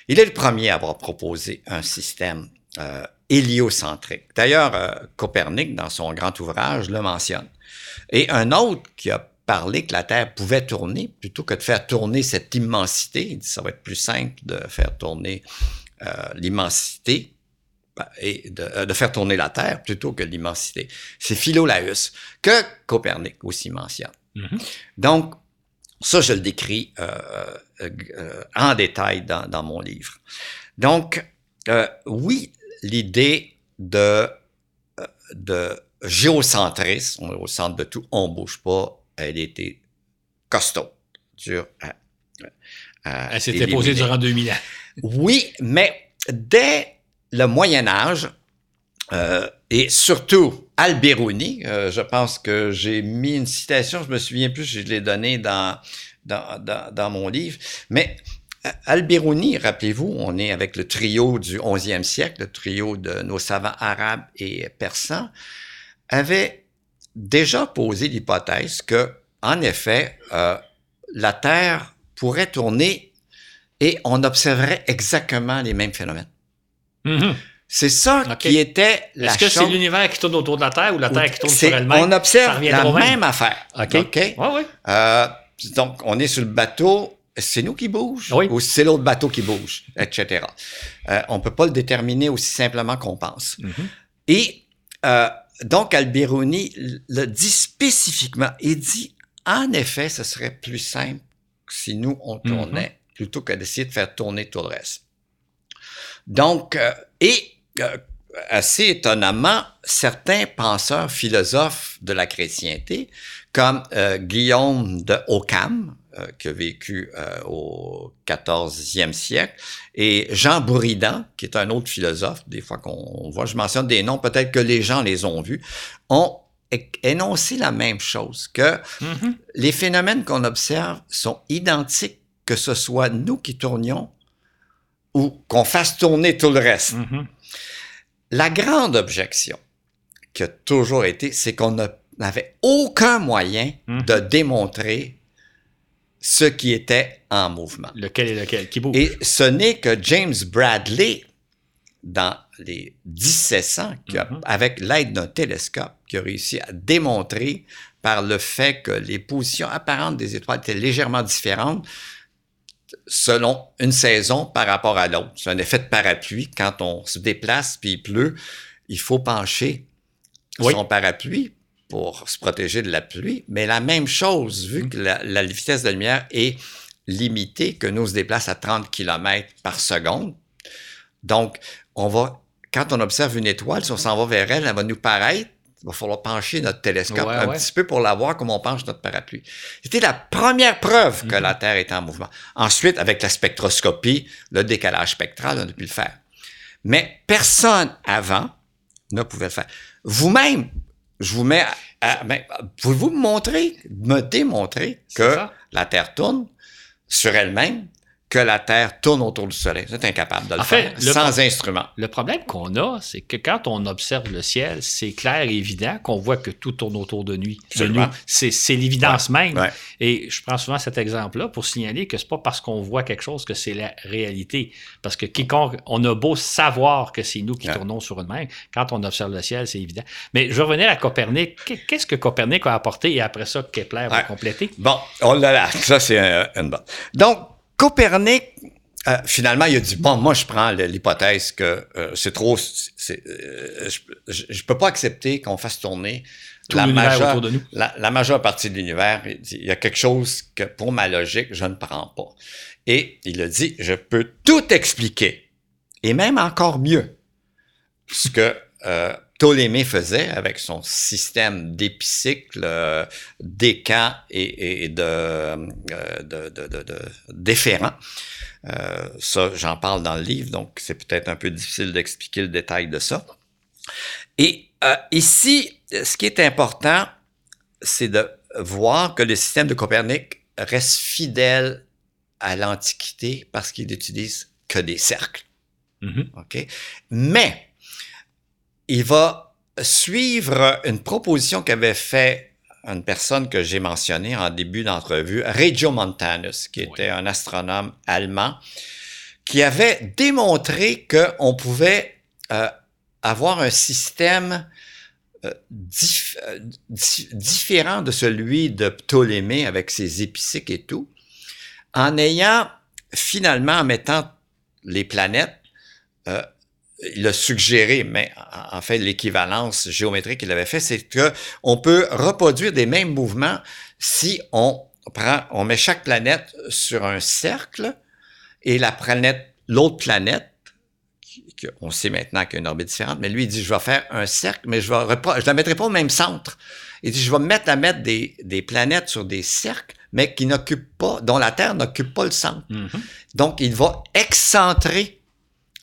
Il est le premier à avoir proposé un système euh, héliocentrique. D'ailleurs, euh, Copernic, dans son grand ouvrage, le mentionne. Et un autre qui a parlé que la Terre pouvait tourner, plutôt que de faire tourner cette immensité, il dit ça va être plus simple de faire tourner l'immensité ben, et de, euh, de faire tourner la Terre plutôt que l'immensité. C'est Philolaus que Copernic aussi mentionne. Mhm. Donc, ça, je le décris euh, euh, euh, en détail dans, dans mon livre. Donc, euh, oui, l'idée de, euh, de géocentrisme, on est au centre de tout, on bouge pas, elle était costaud, dure à, à Elle s'était posée durant 2000 ans. Oui, mais dès le Moyen Âge, euh, et surtout Alberoni, euh, je pense que j'ai mis une citation, je me souviens plus, je l'ai donnée dans, dans, dans, mon livre, mais euh, Alberoni, rappelez-vous, on est avec le trio du 11e siècle, le trio de nos savants arabes et persans, avait déjà posé l'hypothèse que, en effet, euh, la Terre pourrait tourner et on observerait exactement les mêmes phénomènes. Mhm. C'est ça qui était la Est-ce que c'est l'univers qui tourne autour de la Terre ou la Terre qui tourne sur elle-même? On observe la même. même affaire. OK. OK? Ouais, ouais. Euh, donc, on est sur le bateau. C'est nous qui bouge Oui. ou c'est l'autre bateau qui bouge, etc. Euh, on peut pas le déterminer aussi simplement qu'on pense. Mhm. Et euh, donc, Alberoni le dit spécifiquement. Il dit, en effet, ce serait plus simple si nous, on tournait, plutôt que d'essayer de faire tourner tout le reste. Donc, euh, et euh, assez étonnamment, certains penseurs philosophes de la chrétienté, comme euh, Guillaume de Ockham, euh, qui a vécu au 14e siècle, et Jean Bourridan, qui est un autre philosophe, des fois qu'on voit, je mentionne des noms, peut-être que les gens les ont vus, ont énoncé la même chose, que Mhm. les phénomènes qu'on observe sont identiques, que ce soit nous qui tournions ou qu'on fasse tourner tout le reste. Mhm. La grande objection qui a toujours été, c'est qu'on n'a- n'avait aucun moyen Mhm. de démontrer ce qui était en mouvement. Lequel est lequel? Qui bouge? Et ce n'est que James Bradley, dans les 1700, qui a, Mhm. avec l'aide d'un télescope, qui a réussi à démontrer par le fait que les positions apparentes des étoiles étaient légèrement différentes selon une saison par rapport à l'autre. C'est un effet de parapluie. Quand on se déplace puis il pleut, il faut pencher Oui. son parapluie pour se protéger de la pluie. Mais la même chose, vu que la, la vitesse de lumière est limitée, que nous on se déplace à 30 km par seconde. Donc, on va, quand on observe une étoile, si on s'en va vers elle, elle va nous paraître. Il va falloir pencher notre télescope Ouais, un ouais. petit peu pour la voir comme on penche notre parapluie. C'était la première preuve Mhm. que la Terre était en mouvement. Ensuite, avec la spectroscopie, le décalage spectral, on a pu le faire. Mais personne avant ne pouvait le faire. Vous-même, je vous mets à, à- ben, pouvez-vous me montrer, me démontrer que la Terre tourne sur elle-même, que la Terre tourne autour du Soleil? Vous êtes incapable de le En fait, faire le sans instrument. Le problème qu'on a, c'est que quand on observe le ciel, c'est clair et évident qu'on voit que tout tourne autour de, nuit, de nous. C'est, c'est l'évidence même. Ouais. Et je prends souvent cet exemple-là pour signaler que c'est pas parce qu'on voit quelque chose que c'est la réalité. Parce que quiconque, on a beau savoir que c'est nous qui Ouais. tournons sur une même, quand on observe le ciel, c'est évident. Mais je revenais à Copernic. Qu'est- Qu'est-ce que Copernic a apporté et après ça, Kepler va compléter? Bon, oh là là, ça c'est un- une bonne. Donc, Copernic, euh, finalement, il a dit, bon, moi je prends l'hypothèse que euh, c'est trop, c'est, euh, je, je, peux pas accepter qu'on fasse tourner Tout la majeure, autour de nous. la, la majeure partie de l'univers. Il dit, il y a quelque chose que pour ma logique, je ne prends pas. Et il a dit, je peux tout expliquer. Et même encore mieux, ce que Ptolémée faisait avec son système d'épicycles, euh, d'écans et, et de, euh, de, de, de, de- déférents. Euh, ça, j'en parle dans le livre, donc c'est peut-être un peu difficile d'expliquer le détail de ça. Et euh, ici, ce qui est important, c'est de voir que le système de Copernic reste fidèle à l'Antiquité parce qu'il n'utilise que des cercles. Mhm. OK? Mais il va suivre une proposition qu'avait fait une personne que j'ai mentionnée en début d'entrevue, Regiomontanus, qui était un astronome allemand, qui avait démontré qu'on pouvait euh, avoir un système euh, dif- euh, di- différent de celui de Ptolémée avec ses épicycles et tout, en ayant finalement, en mettant les planètes, euh, il a suggéré, mais en fait, l'équivalence géométrique qu'il avait fait, c'est que on peut reproduire des mêmes mouvements si on prend, on met chaque planète sur un cercle et la planète, l'autre planète, on sait maintenant qu'il y a une orbite différente, mais lui, il dit, je vais faire un cercle, mais je vais je la mettrai pas au même centre. Il dit, je vais me mettre à mettre des, des planètes sur des cercles, mais qui n'occupent pas, dont la Terre n'occupe pas le centre. Mhm. Donc, il va excentrer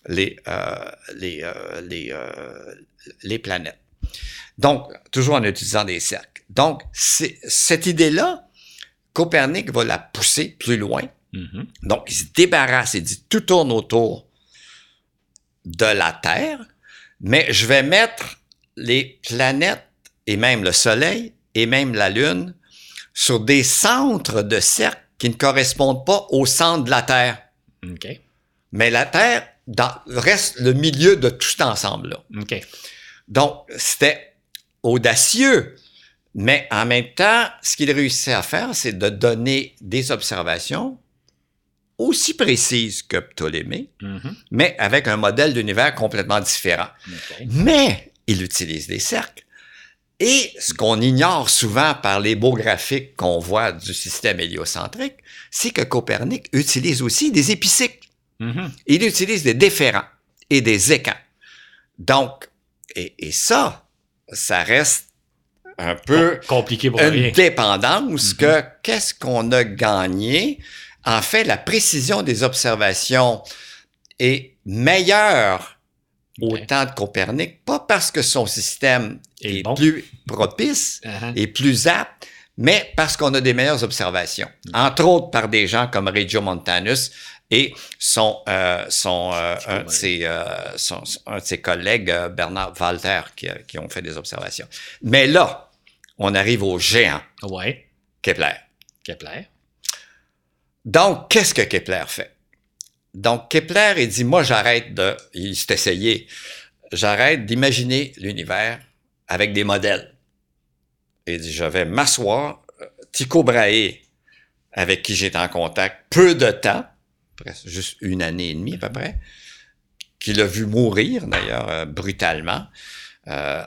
les, euh, les, euh, les, euh, les planètes. Donc, toujours en utilisant des cercles. Donc, cette idée-là, Copernic va la pousser plus loin. Mhm. Donc, il se débarrasse, il dit tout tourne autour de la Terre, mais je vais mettre les planètes et même le Soleil et même la Lune sur des centres de cercles qui ne correspondent pas au centre de la Terre. Mais la Terre dans, reste le milieu de tout cet ensemble-là. Donc, c'était audacieux. Mais en même temps, ce qu'il réussissait à faire, c'est de donner des observations aussi précises que Ptolémée, Mhm. mais avec un modèle d'univers complètement différent. Mais il utilise des cercles. Et ce qu'on ignore souvent par les beaux graphiques qu'on voit du système héliocentrique, c'est que Copernic utilise aussi des épicycles. Mhm. Il utilise des déférents et des écans. Donc, et, et ça, ça reste un peu Compliqué pour une rien. dépendance que qu'est-ce qu'on a gagné? En fait, la précision des observations est meilleure au temps de Copernic, pas parce que son système Et est bon. plus propice, Uh-huh. et plus apte, mais parce qu'on a des meilleures observations. Entre autres par des gens comme Regiomontanus et son, euh, son, euh, un, de ses, euh, son- un de ses collègues, euh, Bernard Walter, qui, a- qui ont fait des observations. Mais là, on arrive au géant Ouais. Kepler. Kepler. Donc, qu'est-ce que Kepler fait? Donc, Kepler, il dit, moi, j'arrête de, il s'est essayé, j'arrête d'imaginer l'univers avec des modèles. Il dit, je vais m'asseoir, Tycho Brahe, avec qui j'étais en contact peu de temps, presque juste une année et demie à peu près, qui l'a vu mourir d'ailleurs euh, brutalement. Euh,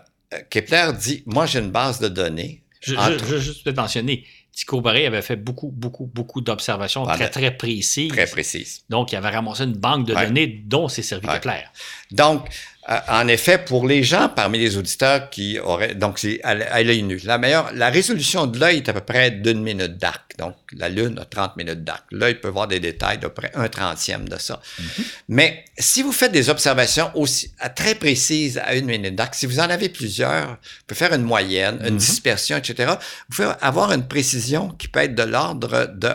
Kepler dit, moi j'ai une base de données. Je, je, je juste mentionner, Tycho Brahe avait fait beaucoup, beaucoup, beaucoup d'observations très, très précises. Très précises. Donc, il avait ramassé une banque de Ouais. données dont s'est servi Ouais. Kepler. Donc, euh, en effet, pour les gens parmi les auditeurs qui auraient, donc c'est à, l'œil nu, la meilleure, la résolution de l'œil est à peu près d'une minute d'arc. Donc, la Lune a 30 minutes d'arc. L'œil peut voir des détails d'à peu près un trentième de ça. Mais si vous faites des observations aussi à- très précises à une minute d'arc, si vous en avez plusieurs, vous pouvez faire une moyenne, une dispersion, etc. Vous pouvez avoir une précision qui peut être de l'ordre de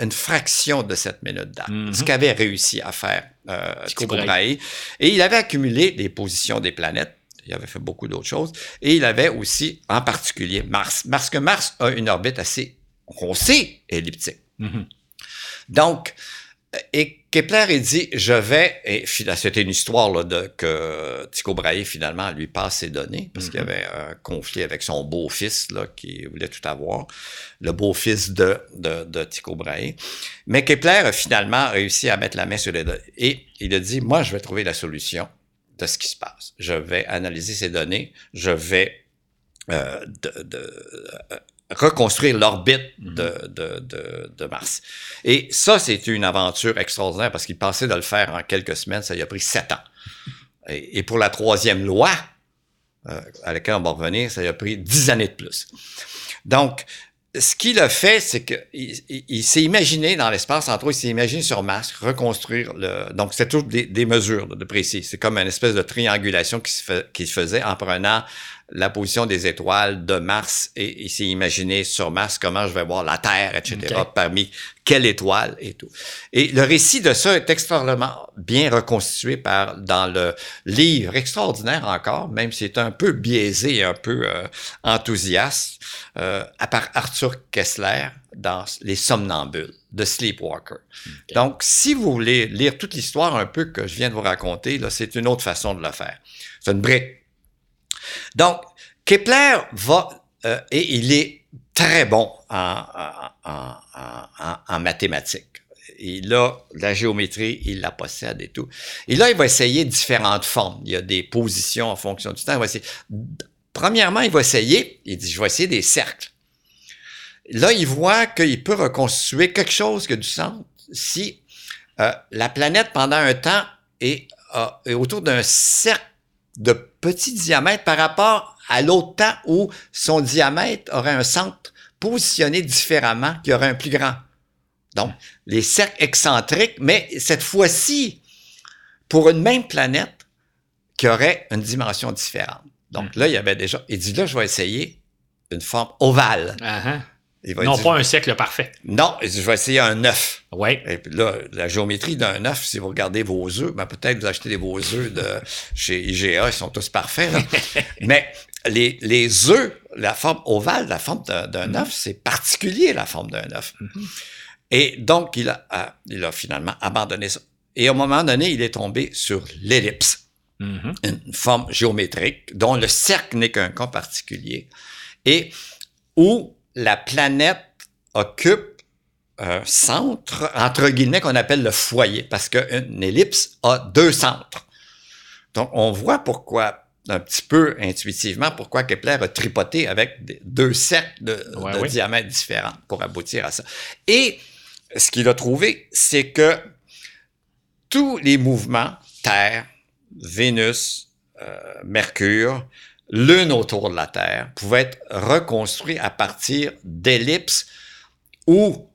une fraction de cette minute d'arc. Mhm. Ce qu'avait réussi à faire euh, Tycho Brahe. Et il avait accumulé les positions des planètes. Il avait fait beaucoup d'autres choses. Et il avait aussi, en particulier, Mars. Parce que Mars a une orbite assez, on sait, elliptique. Mhm. Donc, et Kepler, il dit, je vais, et c'était une histoire là, de que Tycho Brahe, finalement, lui passe ses données, parce qu'il y avait un conflit avec son beau-fils, là, qui voulait tout avoir, le beau-fils de, de, de Tycho Brahe. Mais Kepler a finalement réussi à mettre la main sur les données. Et il a dit, moi, je vais trouver la solution de ce qui se passe. Je vais analyser ces données, je vais euh, de, de, euh, reconstruire l'orbite de, de, de, de Mars. Et ça, c'est une aventure extraordinaire parce qu'il pensait de le faire en quelques semaines, ça lui a pris sept ans. Et, et pour la troisième loi, euh, à laquelle on va revenir, ça lui a pris dix années de plus. Donc, ce qu'il a fait, c'est qu'il il, il s'est imaginé dans l'espace, entre autres, il s'est imaginé sur Mars reconstruire le. Donc, c'est toujours des, des mesures de précis. C'est comme une espèce de triangulation qui se, fait, qui se faisait en prenant la position des étoiles de Mars et il s'est imaginé sur Mars comment je vais voir la Terre, etc., parmi quelle étoile et tout. Et le récit de ça est extraordinairement bien reconstitué par dans le livre extraordinaire encore, même si c'est un peu biaisé et un peu euh, enthousiaste, euh, à part Arthur Kessler dans Les Somnambules de Sleepwalker. Donc, si vous voulez lire toute l'histoire un peu que je viens de vous raconter, là, c'est une autre façon de le faire. C'est une brique. Donc, Kepler va, euh, et il est très bon en, mathématiques. Il a la géométrie, il la possède et tout. Et là, il va essayer différentes formes. Il y a des positions en fonction du temps. Premièrement, il va essayer, il dit, je vais essayer des cercles. Là, il voit qu'il peut reconstituer quelque chose qui a du sens si euh, la planète, pendant un temps, est, est autour d'un cercle de petit diamètre par rapport à l'autre temps où son diamètre aurait un centre positionné différemment, qui aurait un plus grand. Donc, les cercles excentriques, mais cette fois-ci, pour une même planète qui aurait une dimension différente. Donc là, il y avait déjà, il dit là, je vais essayer une forme ovale. Ah, ah. Il va Non, dire, pas un cercle parfait. non, je vais essayer un œuf. Oui. Et puis là, la géométrie d'un œuf, si vous regardez vos œufs, ben peut-être vous achetez des vos œufs de chez IGA, ils sont tous parfaits. là. Mais les, les œufs, la forme ovale, la forme d'un œuf, c'est particulier, la forme d'un œuf. Et donc, il a, a- il a finalement abandonné ça. Et à un moment donné, il est tombé sur l'ellipse, Mhm. une forme géométrique dont le cercle n'est qu'un cas particulier, et où la planète occupe un centre, entre guillemets, qu'on appelle le foyer, parce qu'une ellipse a deux centres. Donc, on voit pourquoi, un petit peu intuitivement, pourquoi Kepler a tripoté avec des- deux cercles de, Ouais, de ouais. diamètre différents pour aboutir à ça. Et ce qu'il a trouvé, c'est que tous les mouvements, Terre, Vénus, euh, Mercure, Lune autour de la Terre, pouvaient être reconstruits à partir d'ellipses où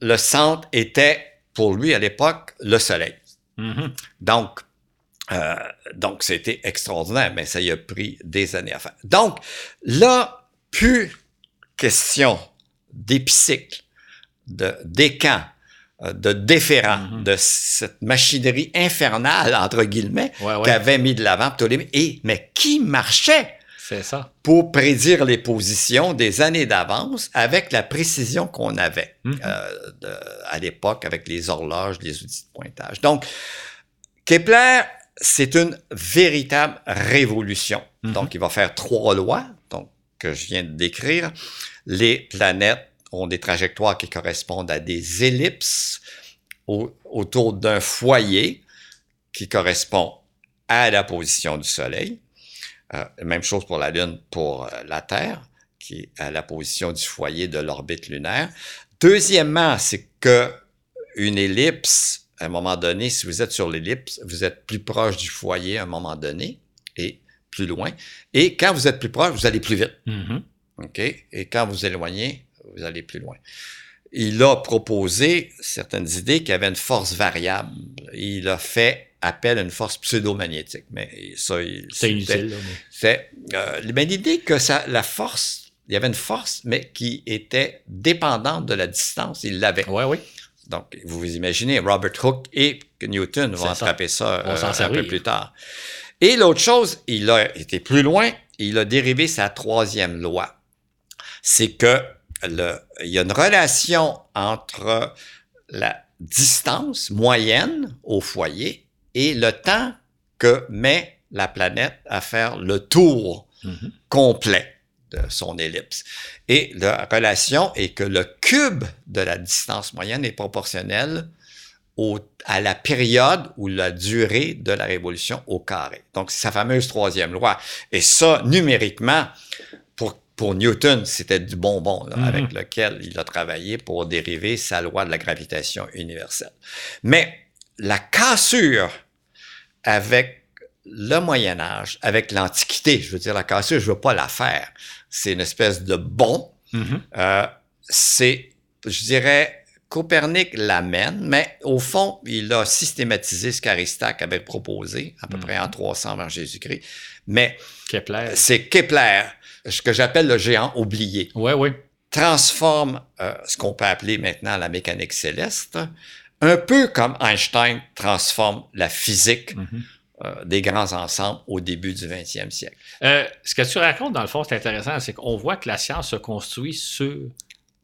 le centre était, pour lui à l'époque, le Soleil. Mhm. Donc, euh, donc c'était extraordinaire, mais ça y a pris des années à faire. Donc, là, plus question d'épicycle, de décan, de déférent, Mhm. de cette machinerie infernale, entre guillemets, Ouais, ouais. qu'avait mis de l'avant Ptolémée. Et, mais qui marchait? C'est ça. pour prédire les positions des années d'avance avec la précision qu'on avait Mhm. euh, de- à l'époque avec les horloges, les outils de pointage. Donc, Kepler, c'est une véritable révolution. Mhm. Donc, il va faire trois lois donc, que je viens de décrire. Les planètes ont des trajectoires qui correspondent à des ellipses au- autour d'un foyer qui correspond à la position du Soleil. Euh, même chose pour la Lune, pour euh, la Terre, qui est à la position du foyer de l'orbite lunaire. Deuxièmement, c'est que une ellipse, à un moment donné, si vous êtes sur l'ellipse, vous êtes plus proche du foyer à un moment donné et plus loin. Et quand vous êtes plus proche, vous allez plus vite. Mhm. OK? Et quand vous éloignez, vous allez plus loin. Il a proposé certaines idées qui avaient une force variable. Il a fait appel à une force pseudo-magnétique. Mais ça, C'est inutile. c'est euh, ben, l'idée que ça, la force, il y avait une force, mais qui était dépendante de la distance. Il l'avait. Ouais, oui. Donc, vous vous imaginez, Robert Hooke et Newton vont ça. attraper ça, euh, un peu plus tard. Et l'autre chose, il a été plus loin, il a dérivé sa troisième loi. C'est que le, il y a une relation entre la distance moyenne au foyer et le temps que met la planète à faire le tour Mhm. complet de son ellipse. Et la relation est que le cube de la distance moyenne est proportionnel au- à la période ou la durée de la révolution au carré. Donc, c'est sa fameuse troisième loi. Et ça, numériquement, pour, Newton, c'était du bonbon là, avec lequel il a travaillé pour dériver sa loi de la gravitation universelle. Mais la cassure avec le Moyen Âge, avec l'Antiquité, je veux dire, la cassure, je veux pas la faire. C'est une espèce de bon. Mhm. Euh, c'est, je dirais, Copernic l'amène, mais au fond, il a systématisé ce qu'Aristote avait proposé, à peu Mhm. près en 300 avant Jésus-Christ. Mais Kepler. c'est Kepler, ce que j'appelle le géant oublié, Ouais, oui. transforme euh, ce qu'on peut appeler maintenant la mécanique céleste, un peu comme Einstein transforme la physique Mhm. euh, des grands ensembles au début du 20e siècle. Euh, ce que tu racontes, dans le fond, c'est intéressant, c'est qu'on voit que la science se construit sur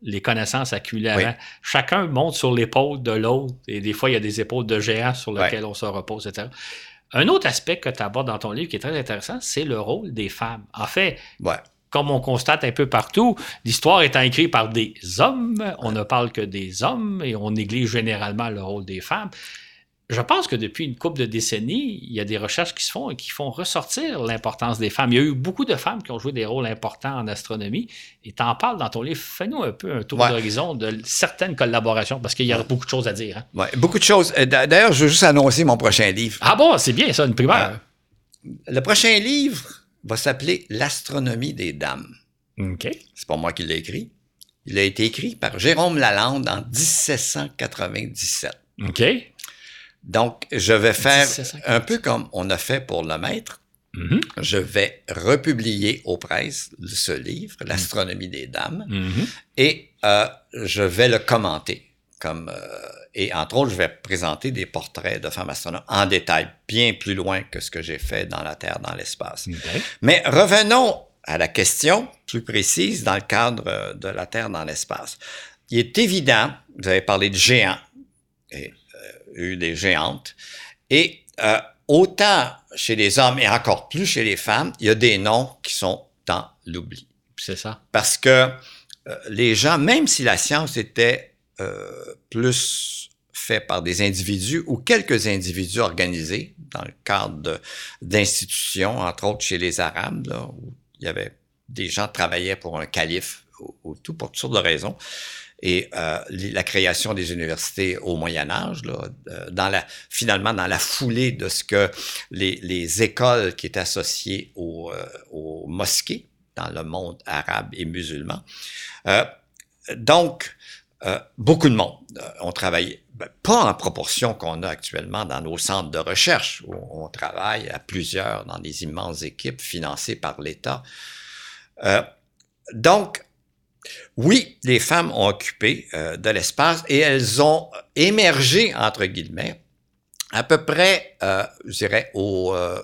les connaissances accumulées avant. Oui. Chacun monte sur l'épaule de l'autre, et des fois, il y a des épaules de géants sur lesquelles on se repose, etc. Un autre aspect que tu abordes dans ton livre qui est très intéressant, c'est le rôle des femmes. En fait, Ouais. Comme on constate un peu partout, l'histoire étant écrite par des hommes, on ne parle que des hommes et on néglige généralement le rôle des femmes. Je pense que depuis une couple de décennies, il y a des recherches qui se font et qui font ressortir l'importance des femmes. Il y a eu beaucoup de femmes qui ont joué des rôles importants en astronomie et tu en parles dans ton livre. Fais-nous un peu un tour Ouais. d'horizon de certaines collaborations parce qu'il y a beaucoup de choses à dire. hein. Ouais, beaucoup de choses. Euh, d'a- D'ailleurs, je veux juste annoncer mon prochain livre. Ah bon, c'est bien ça, une primeur. Le prochain livre va s'appeler L'astronomie des dames. OK. C'est pas moi qui l'ai écrit. Il a été écrit par Jérôme Lalande en 1797. OK. Donc, je vais faire 1797. un peu comme on a fait pour le maître. Mhm. Je vais republier aux presses ce livre, L'astronomie des dames, Mhm. et euh, je vais le commenter. Comme, euh, et entre autres, je vais présenter des portraits de femmes astronomes en détail, bien plus loin que ce que j'ai fait dans la Terre, dans l'espace. Mais revenons à la question plus précise dans le cadre euh, de la Terre dans l'espace. Il est évident, vous avez parlé de géants, et euh, eu des géantes, et euh, autant chez les hommes et encore plus chez les femmes, il y a des noms qui sont dans l'oubli. C'est ça. Parce que euh, les gens, même si la science était euh, plus faite par des individus ou quelques individus organisés dans le cadre d'institutions, entre autres chez les Arabes, là, où il y avait des gens qui travaillaient pour un calife ou, ou tout pour toutes sortes de raisons. Et euh, la création des universités au Moyen Âge, là, euh, dans la, finalement dans la foulée de ce que les, les écoles qui étaient associées aux, euh, aux mosquées dans le monde arabe et musulman. Euh, donc, euh, beaucoup de monde euh, ont travaillé, ben, pas en proportion qu'on a actuellement dans nos centres de recherche, où on travaille à plusieurs dans des immenses équipes financées par l'État. Euh, donc, oui, les femmes ont occupé euh, de l'espace et elles ont émergé, entre guillemets, à peu près, euh, je dirais, au, euh,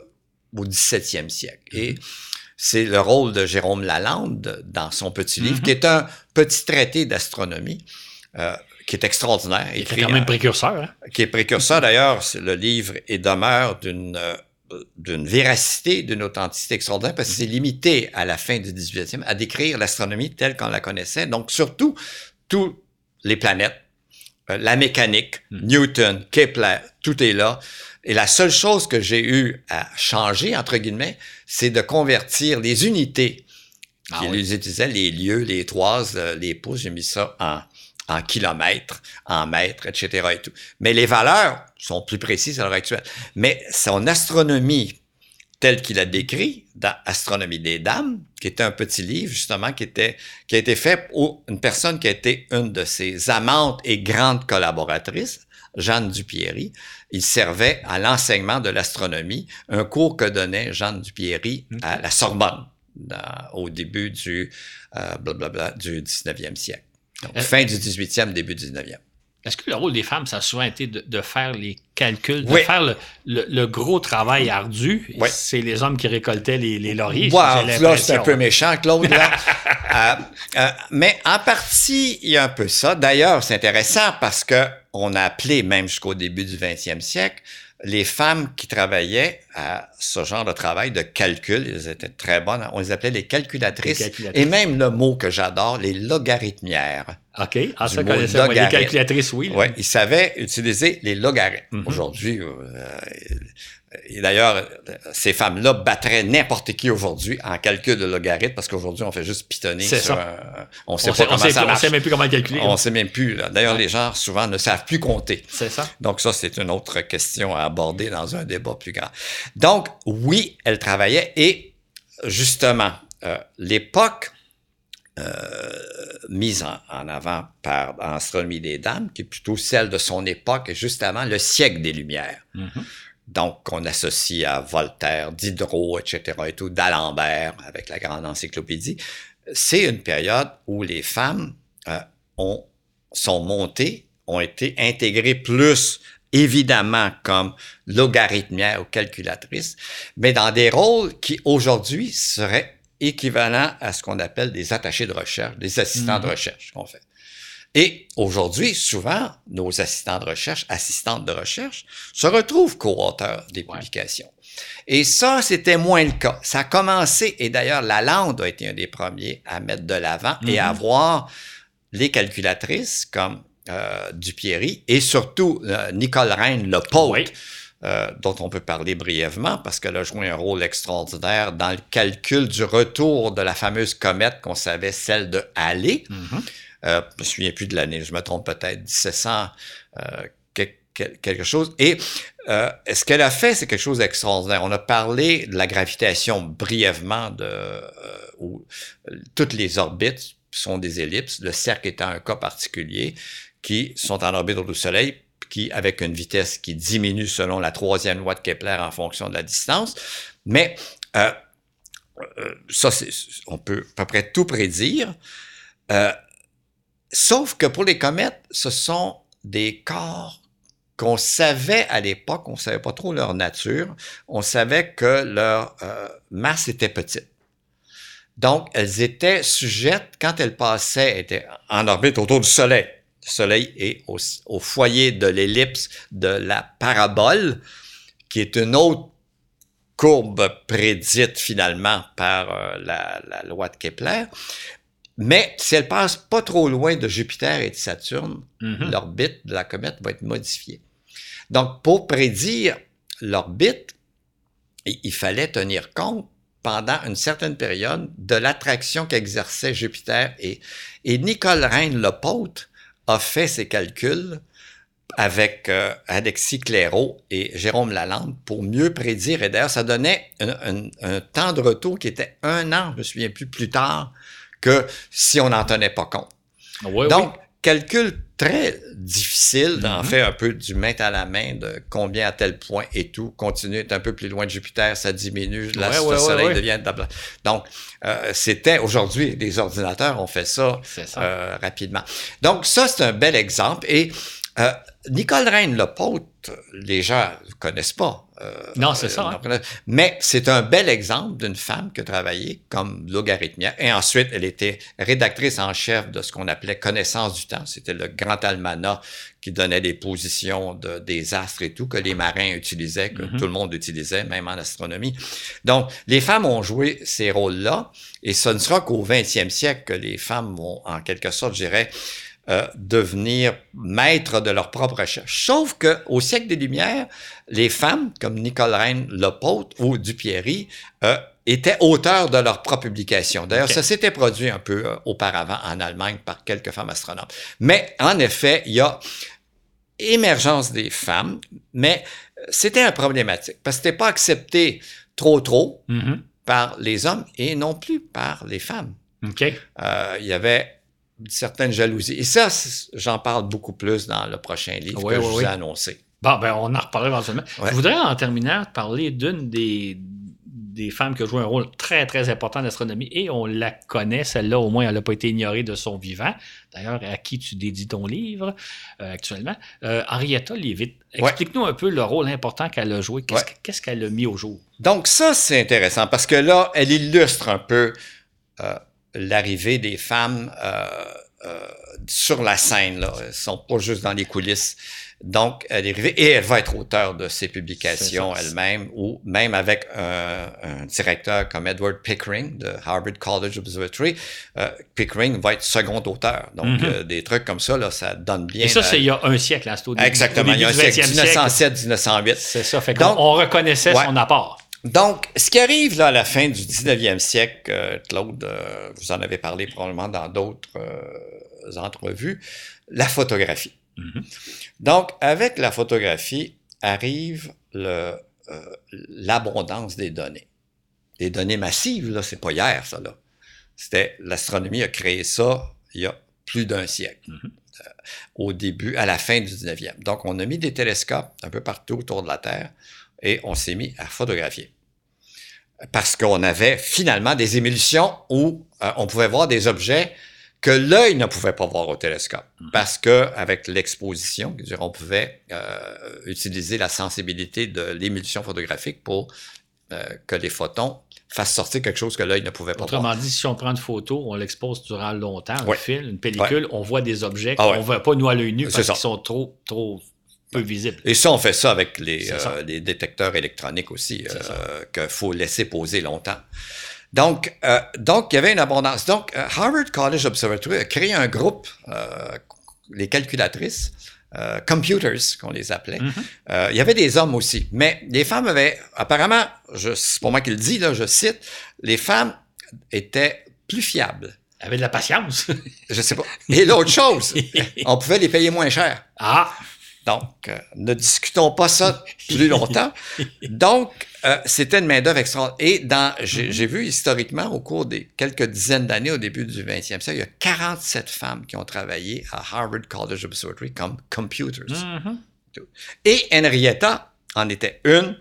au 17e siècle. Et c'est le rôle de Jérôme Lalande dans son petit livre, Mhm. qui est un petit traité d'astronomie, euh, qui est extraordinaire. Il écrit était quand même précurseur. Hein? qui est précurseur d'ailleurs, le livre et demeure d'une euh, d'une véracité, d'une authenticité extraordinaire, parce que c'est limité à la fin du 18e à décrire l'astronomie telle qu'on la connaissait. Donc, surtout, tous les planètes, euh, la mécanique, Mm. Newton, Kepler, tout est là. Et la seule chose que j'ai eu à changer, entre guillemets, c'est de convertir les unités Ah qui oui. les utilisaient, les lieux, les toises, les pouces, j'ai mis ça en, en kilomètres, en mètres, etc. Et tout. Mais les valeurs sont plus précises à l'heure actuelle. Mais son astronomie telle qu'il a décrit dans Astronomie des Dames, qui était un petit livre, justement, qui, était, qui a été fait pour une personne qui a été une de ses amantes et grandes collaboratrices, Jeanne Dupierry. Il servait à l'enseignement de l'astronomie, un cours que donnait Jeanne Dupierry à la Sorbonne dans- au début du, euh, blablabla, du 19e siècle. Donc, Euh, fin du 18e, début du 19e. Est-ce que le rôle des femmes, ça a souvent été de, de faire les calculs, de Oui. faire le, le- le gros travail ardu? Oui. C'est les hommes qui récoltaient les, les lauriers. Wow, là, c'est un peu méchant, Claude. Là. Euh, euh, mais en partie, il y a un peu ça. D'ailleurs, c'est intéressant parce que on a appelé, même jusqu'au début du 20e siècle, les femmes qui travaillaient à ce genre de travail de calcul, elles étaient très bonnes, on les appelait les calculatrices, Les calculatrices. et même le mot que j'adore, les logarithmières. OK. Ah, ça, moi, les calculatrices, oui. Oui, ils savaient utiliser les logarithmes. Mhm. Aujourd'hui, euh, et d'ailleurs, ces femmes-là battraient n'importe qui aujourd'hui en calcul de logarithme parce qu'aujourd'hui, on fait juste pitonner sur ça. un- On On sait sait, pas on comment sait, ça on marche. sait même plus comment calculer. On hein. sait même plus. D'ailleurs, les gens, souvent, ne savent plus compter. C'est ça. Donc ça, c'est une autre question à aborder dans un débat plus grand. Donc, oui, elle travaillait et justement, euh, l'époque euh, mise en, en avant par Astronomie des Dames, qui est plutôt celle de son époque, et juste avant le siècle des Lumières. Mhm. Donc, on associe à Voltaire, Diderot, etc., et tout, d'Alembert, avec la grande encyclopédie. C'est une période où les femmes euh, ont, sont montées, ont été intégrées plus, évidemment, comme logarithmières ou calculatrices, mais dans des rôles qui, aujourd'hui, seraient équivalents à ce qu'on appelle des attachés de recherche, des assistants Mhm. de recherche qu'on fait. Et aujourd'hui, souvent, nos assistants de recherche, assistantes de recherche, se retrouvent co-auteurs des publications. Et ça, c'était moins le cas. Ça a commencé, et d'ailleurs, Lalande a été un des premiers à mettre de l'avant et à Mhm. voir les calculatrices comme euh, Dupierry et surtout euh, Nicole Reine, le pote, Oui. euh, dont on peut parler brièvement parce qu'elle a joué un rôle extraordinaire dans le calcul du retour de la fameuse comète qu'on savait, celle de Halley. Mhm. Euh, je me souviens plus de l'année, je me trompe peut-être, 1700, euh, que- que- quelque chose. Et euh, ce qu'elle a fait, c'est quelque chose d'extraordinaire. On a parlé de la gravitation brièvement, de euh, où euh, toutes les orbites sont des ellipses, le cercle étant un cas particulier, qui sont en orbite autour du Soleil, qui avec une vitesse qui diminue selon la troisième loi de Kepler en fonction de la distance. Mais euh, euh, ça, on peut à peu près tout prédire. Sauf que pour les comètes, ce sont des corps qu'on savait à l'époque, on savait pas trop leur nature, on savait que leur euh, masse était petite. Donc, elles étaient sujettes, quand elles passaient, étaient en orbite autour du Soleil. Le Soleil est au, foyer de l'ellipse de la parabole, qui est une autre courbe prédite finalement par euh, la loi de Kepler. Mais si elle passe pas trop loin de Jupiter et de Saturne, Mhm. l'orbite de la comète va être modifiée. Donc, pour prédire l'orbite, il fallait tenir compte pendant une certaine période de l'attraction qu'exerçait Jupiter et, et Nicole Reine Lepaute a fait ses calculs avec euh, Alexis Clairaut et Jérôme Lalande pour mieux prédire. Et d'ailleurs, ça donnait un, un- un temps de retour qui était un an, je me souviens plus, plus tard que si on n'en tenait pas compte. Oui, Donc, calcul très difficile, en Mhm. fait, un peu du main à la main de combien à tel point et tout. Continue est un peu plus loin de Jupiter, ça diminue, là, Ouais, le ouais, ouais, soleil ouais. devient... Donc, euh, c'était aujourd'hui, les ordinateurs ont fait ça. euh, rapidement. Donc, ça, c'est un bel exemple. Et euh, Nicole Reine Lepaute, les gens ne connaissent pas. Euh, non, c'est ça. Hein. Mais c'est un bel exemple d'une femme qui a travaillé comme logarithmière. Et ensuite, elle était rédactrice en chef de ce qu'on appelait Connaissance du temps. C'était le grand almanach qui donnait des positions de, des astres et tout, que les marins utilisaient, que mm-hmm. tout le monde utilisait, même en astronomie. Donc, les femmes ont joué ces rôles-là. Et ce ne sera qu'au 20e siècle que les femmes vont, en quelque sorte, je dirais, euh, devenir maîtres de leur propre recherche. Sauf que au siècle des Lumières, les femmes comme Nicole Reine Lepaute ou Dupierry euh, étaient auteurs de leur propre publication. D'ailleurs, ça s'était produit un peu euh, auparavant en Allemagne par quelques femmes astronomes. Mais en effet, il y a émergence des femmes, mais c'était un problématique parce que c'était pas accepté trop trop mm-hmm. par les hommes et non plus par les femmes. Okay. il y avait certaine jalousie. Et ça, j'en parle beaucoup plus dans le prochain livre que je vous ai annoncé. Bon, ben, on en reparlera éventuellement. Je voudrais, en terminant, parler d'une des, des femmes qui a joué un rôle très, très important en astronomie et on la connaît, celle-là, au moins, elle n'a pas été ignorée de son vivant. D'ailleurs, à qui tu dédies ton livre euh, actuellement? Euh, Henrietta Leavitt, explique-nous un peu le rôle important qu'elle a joué. Qu'est-ce qu'elle a mis au jour? Donc, ça, c'est intéressant parce que là, elle illustre un peu. Euh, l'arrivée des femmes euh, euh, sur la scène. Là. Elles sont pas juste dans les coulisses. Donc, elle est arrivée et elle va être auteur de ses publications elle-même, ou même avec un, un, directeur comme Edward Pickering de Harvard College Observatory. Euh, Pickering va être second auteur. Donc, mm-hmm. euh, des trucs comme ça, là, ça donne bien. Et ça, c'est il y a un siècle, hein, c'est Exactement, il y a un siècle, 1907-1908. C'est ça, fait qu'on on reconnaissait son apport. Donc, ce qui arrive là à la fin du 19e siècle, euh, Claude, euh, vous en avez parlé probablement dans d'autres euh, entrevues, la photographie. Mm-hmm. Donc, avec la photographie arrive l'abondance des données. Des données massives, là, c'est pas hier, ça, là. C'était, l'astronomie a créé ça il y a plus d'un siècle. Mm-hmm. au début, à la fin du 19e. Donc, on a mis des télescopes un peu partout autour de la Terre et on s'est mis à photographier. Parce qu'on avait finalement des émulsions où euh, on pouvait voir des objets que l'œil ne pouvait pas voir au télescope. Mm-hmm. Parce que avec l'exposition, on pouvait euh, utiliser la sensibilité de l'émulsion photographique pour euh, que les photons fassent sortir quelque chose que l'œil ne pouvait pas voir. Autrement dit, si on prend une photo, on l'expose durant longtemps, un film, une pellicule, on voit des objets ah qu'on ne voit pas nous à l'œil nu parce qu'ils sont trop, trop peu visible. Et ça, on fait ça avec les, euh, les détecteurs électroniques aussi, euh, qu'il faut laisser poser longtemps. Donc, euh, donc, il y avait une abondance. Donc, euh, Harvard College Observatory a créé un groupe, euh, les calculatrices, computers, qu'on les appelait. Mm-hmm. il y avait des hommes aussi, mais les femmes avaient, apparemment, c'est pour moi qui le dis, là, je cite, les femmes étaient plus fiables. Avaient de la patience. je sais pas. Et l'autre chose, on pouvait les payer moins cher. Ah! Donc, euh, ne discutons pas ça plus longtemps. Donc, euh, c'était une main-d'œuvre extraordinaire. Et dans, j'ai vu historiquement, au cours des quelques dizaines d'années, au début du 20e siècle, il y a 47 femmes qui ont travaillé à Harvard College Observatory comme computers. Mm-hmm. Et Henrietta en était une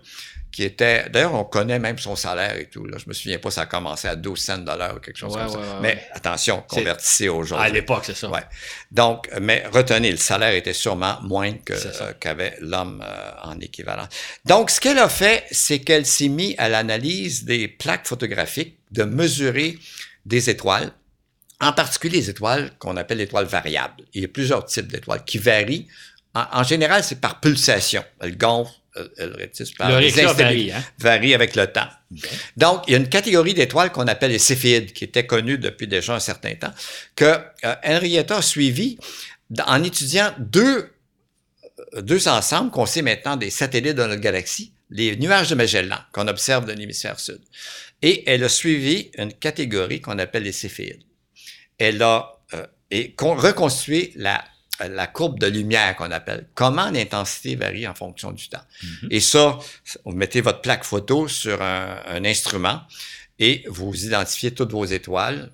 qui était. D'ailleurs, on connaît même son salaire et tout. Là. Je me souviens pas, ça a commencé à 12 cents de dollars ou quelque chose comme ça. mais attention, convertissez aujourd'hui. À l'époque, c'est ça. Ouais. Donc, mais retenez, le salaire était sûrement moins que euh, qu'avait l'homme euh, en équivalent. Donc, ce qu'elle a fait, c'est qu'elle s'est mise à l'analyse des plaques photographiques, de mesurer des étoiles, en particulier les étoiles qu'on appelle étoiles variables. Il y a plusieurs types d'étoiles qui varient. En, en général, c'est par pulsation. Elles gonflent euh, le varie, hein? varie avec le temps. Donc, il y a une catégorie d'étoiles qu'on appelle les céphéides, qui était connue depuis déjà un certain temps, que euh, Henrietta a suivi en étudiant deux, euh, deux ensembles qu'on sait maintenant des satellites de notre galaxie, les nuages de Magellan, qu'on observe dans l'hémisphère sud. Et elle a suivi une catégorie qu'on appelle les céphéides. Elle a et reconstruit la la courbe de lumière qu'on appelle. Comment l'intensité varie en fonction du temps. Mm-hmm. Et ça, vous mettez votre plaque photo sur un, instrument et vous identifiez toutes vos étoiles.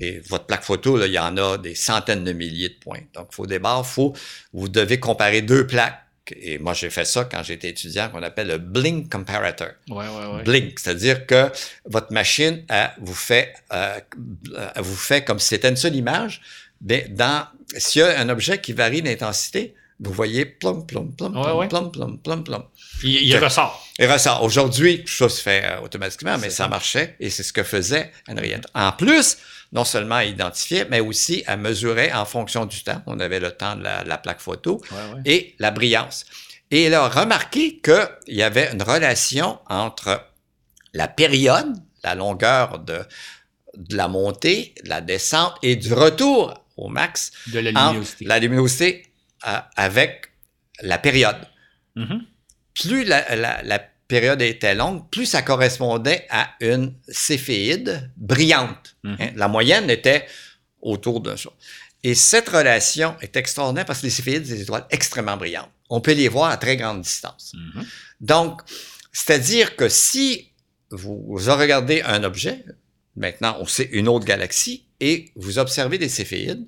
Et votre plaque photo, là, il y en a des centaines de milliers de points. Donc, il faut débarrer, faut, vous devez comparer deux plaques. Et moi, j'ai fait ça quand j'étais étudiant, qu'on appelle le blink comparator. Ouais, ouais, ouais. Blink, c'est-à-dire que votre machine elle, vous fait, euh, vous fait comme si c'était une seule image, dans, s'il y a un objet qui varie d'intensité, vous voyez plum, plum, plum, Ouais, plum, ouais. plum, plum, plum, plum. Il, il ressort. Et ressort. Aujourd'hui, tout ça se fait euh, automatiquement, mais ça ça. marchait et c'est ce que faisait Henrietta. En plus, non seulement elle identifiait, mais aussi elle mesurait en fonction du temps. On avait le temps de la, la plaque photo ouais. et la brillance. Et elle a remarqué qu'il y avait une relation entre la période, la longueur de, de la montée, de la descente et du retour au max De la luminosité. la luminosité euh, avec la période. Mhm. Plus la, la- la période était longue, plus ça correspondait à une céphéide brillante. Mhm. Hein, La moyenne était autour d'un ça. Et cette relation est extraordinaire parce que les céphéides, c'est des étoiles extrêmement brillantes. On peut les voir à très grande distance. Mhm. Donc, c'est-à-dire que si vous regardez un objet, maintenant on sait une autre galaxie, et vous observez des céphéides,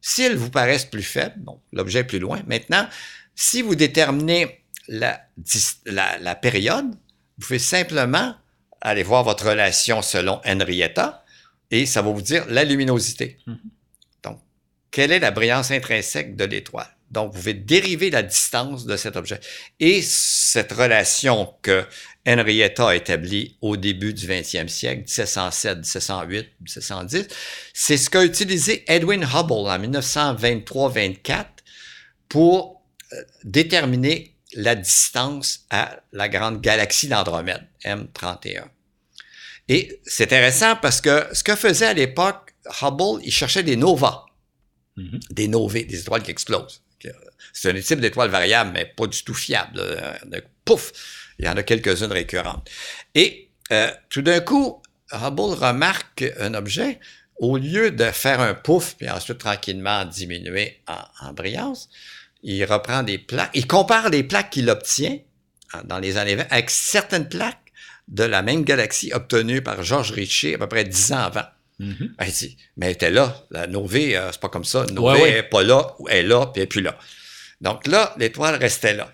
si elles vous paraissent plus faibles, bon, l'objet est plus loin. Maintenant, si vous déterminez la, dis- la, la période, vous pouvez simplement aller voir votre relation selon Henrietta, et ça va vous dire la luminosité. Mhm. Donc, quelle est la brillance intrinsèque de l'étoile? Donc, vous pouvez dériver la distance de cet objet. Et cette relation que Henrietta a établie au début du 20e siècle, 1707, 1708, 1710, c'est ce qu'a utilisé Edwin Hubble en 1923-24 pour euh, déterminer la distance à la grande galaxie d'Andromède, M31. Et c'est intéressant parce que ce que faisait à l'époque Hubble, il cherchait des novas Mhm. des novae, des étoiles qui explosent. C'est un type d'étoile variable, mais pas du tout fiable. De- pouf, il y en a quelques-unes récurrentes. Et euh, tout d'un coup, Hubble remarque un objet, au lieu de faire un pouf, puis ensuite tranquillement diminuer en, brillance, il reprend des plaques, il compare les plaques qu'il obtient hein, dans les années 20 avec certaines plaques de la même galaxie obtenues par Georges Richer à peu près dix ans avant. Ben, il dit, mais elle était là. La Nové, euh, c'est pas comme ça. Nové Ouais, ouais. elle est pas là, ou elle est là, puis elle est plus là. Donc là, l'étoile restait là.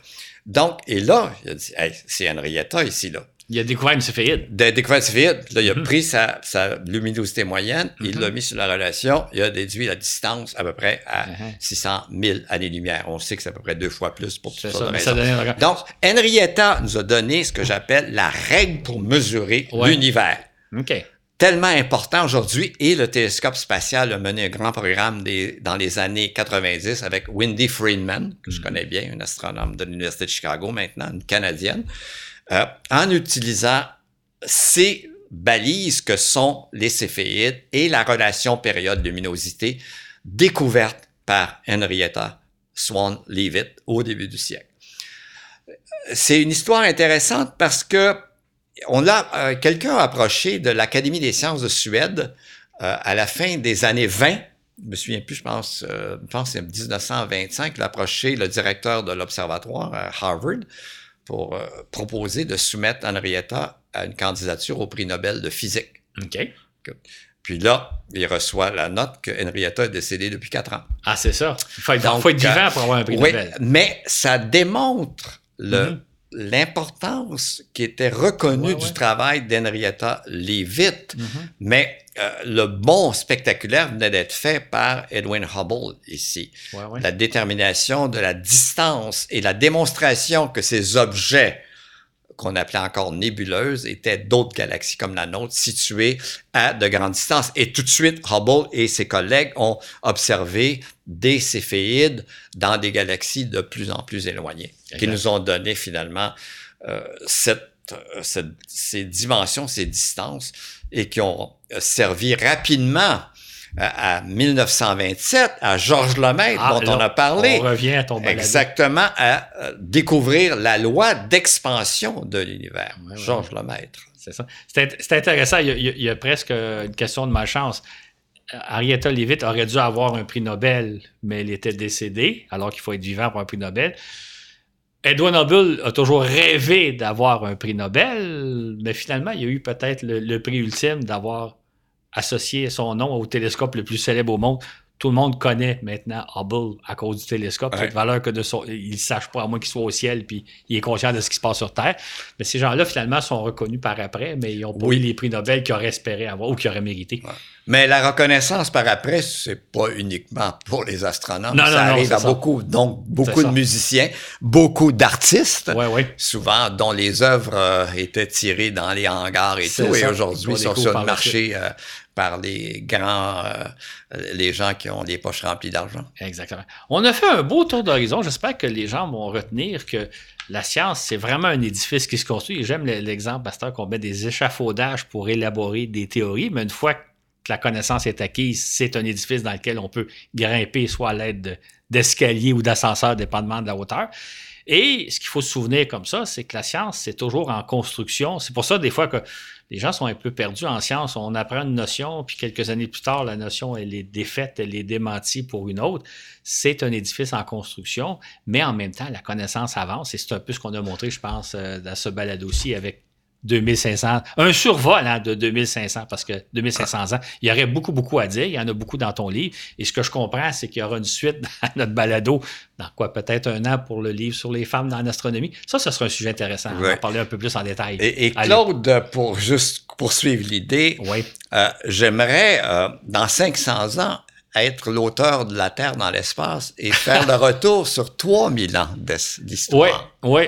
Donc, et là, il a dit, hey, c'est Henrietta ici, là. Il a découvert une céphéide. De découvert ce vide, là, il a Mhm. pris sa, sa luminosité moyenne, il Mhm. l'a mis sur la relation, il a déduit la distance à peu près à Mhm. 600 000 années-lumière. On sait que c'est à peu près deux fois plus pour sortes ça. une- Donc, Henrietta nous a donné ce que j'appelle la règle pour mesurer Ouais. l'univers OK. Tellement important aujourd'hui et le télescope spatial a mené un grand programme des- dans les années 90 avec Wendy Friedman, que je connais bien, une astronome de l'Université de Chicago maintenant, une Canadienne, euh, en utilisant ces balises que sont les céphéides et la relation période-luminosité découverte par Henrietta Swan Leavitt au début du siècle. C'est une histoire intéressante parce que on a euh, quelqu'un a approché de l'Académie des sciences de Suède euh, à la fin des années 20. Je me souviens plus, je pense, euh, je pense que c'est 1925, il a approché le directeur de l'observatoire à Harvard pour euh, proposer de soumettre Henrietta à une candidature au prix Nobel de physique. OK. Puis là, il reçoit la note que Henrietta est décédée depuis quatre ans. Ah, c'est ça. Il faut être, Donc, faut être vivant euh, pour avoir un prix Oui, Nobel. mais ça démontre le, Mhm. L'importance qui était reconnue Ouais, du travail d'Henrietta Leavitt, Mhm. mais euh, le bon spectaculaire venait d'être fait par Edwin Hubble ici. Ouais. La détermination de la distance et la démonstration que ces objets qu'on appelait encore nébuleuses étaient d'autres galaxies comme la nôtre situées à de grandes distances. Et tout de suite, Hubble et ses collègues ont observé des céphéides dans des galaxies de plus en plus éloignées, qui nous ont donné finalement euh, cette, euh, cette- ces dimensions, ces distances, et qui ont euh, servi rapidement à, à 1927 à Georges Lemaître, Ah, dont là, on a parlé. On revient à ton. Exactement, à découvrir la loi d'expansion de l'univers. Georges Lemaître. C'est ça. C'est int- c'est intéressant. Il y, a, il y a- presque une question de malchance. Henrietta Leavitt aurait dû avoir un prix Nobel, mais elle était décédée, alors qu'il faut être vivant pour un prix Nobel. Edwin Hubble a toujours rêvé d'avoir un prix Nobel, mais finalement, il y a eu peut-être le, le prix ultime d'avoir associé son nom au télescope le plus célèbre au monde tout le monde connaît maintenant Hubble à cause du télescope. Ouais. Cette valeur que de son, il ne sache pas, à moins qu'il soit au ciel, puis il est conscient de ce qui se passe sur Terre. Mais ces gens-là, finalement, sont reconnus par après, mais ils n'ont pas Oui. eu les prix Nobel qu'ils auraient espéré avoir ou qu'ils auraient mérité. Mais la reconnaissance par après, c'est pas uniquement pour les astronomes. Non, ça non, arrive à ça. beaucoup, donc beaucoup de ça. musiciens, beaucoup d'artistes, souvent dont les œuvres euh, étaient tirées dans les hangars et tout, et aujourd'hui On sont sur le marché euh, par les grands, euh, les gens qui ont les poches remplies d'argent. Exactement. On a fait un beau tour d'horizon. J'espère que les gens vont retenir que la science, c'est vraiment un édifice qui se construit. J'aime le- l'exemple, Pasteur, qu'on met des échafaudages pour élaborer des théories, mais une fois que la connaissance est acquise, c'est un édifice dans lequel on peut grimper, soit à l'aide de- d'escaliers ou d'ascenseurs, dépendamment de la hauteur. Et ce qu'il faut se souvenir comme ça, c'est que la science, c'est toujours en construction. C'est pour ça, des fois, que les gens sont un peu perdus en science. On apprend une notion, puis quelques années plus tard, la notion, elle est défaite, elle est démentie pour une autre. C'est un édifice en construction, mais en même temps, la connaissance avance. Et c'est un peu ce qu'on a montré, je pense, euh, dans ce balade aussi avec 2500, un survol hein, de 2500, parce que 2500 ans, il y aurait beaucoup, beaucoup à dire. Il y en a beaucoup dans ton livre. Et ce que je comprends, c'est qu'il y aura une suite dans notre balado, dans quoi, peut-être un an pour le livre sur les femmes dans l'astronomie. Ça, ce sera un sujet intéressant. On va en parler un peu plus en détail. Et, et Allez. Claude, pour juste poursuivre l'idée, Oui. euh, j'aimerais, euh, dans 500 ans, être l'auteur de La Terre dans l'espace et faire le retour sur 3000 ans Oui, d'histoire. oui.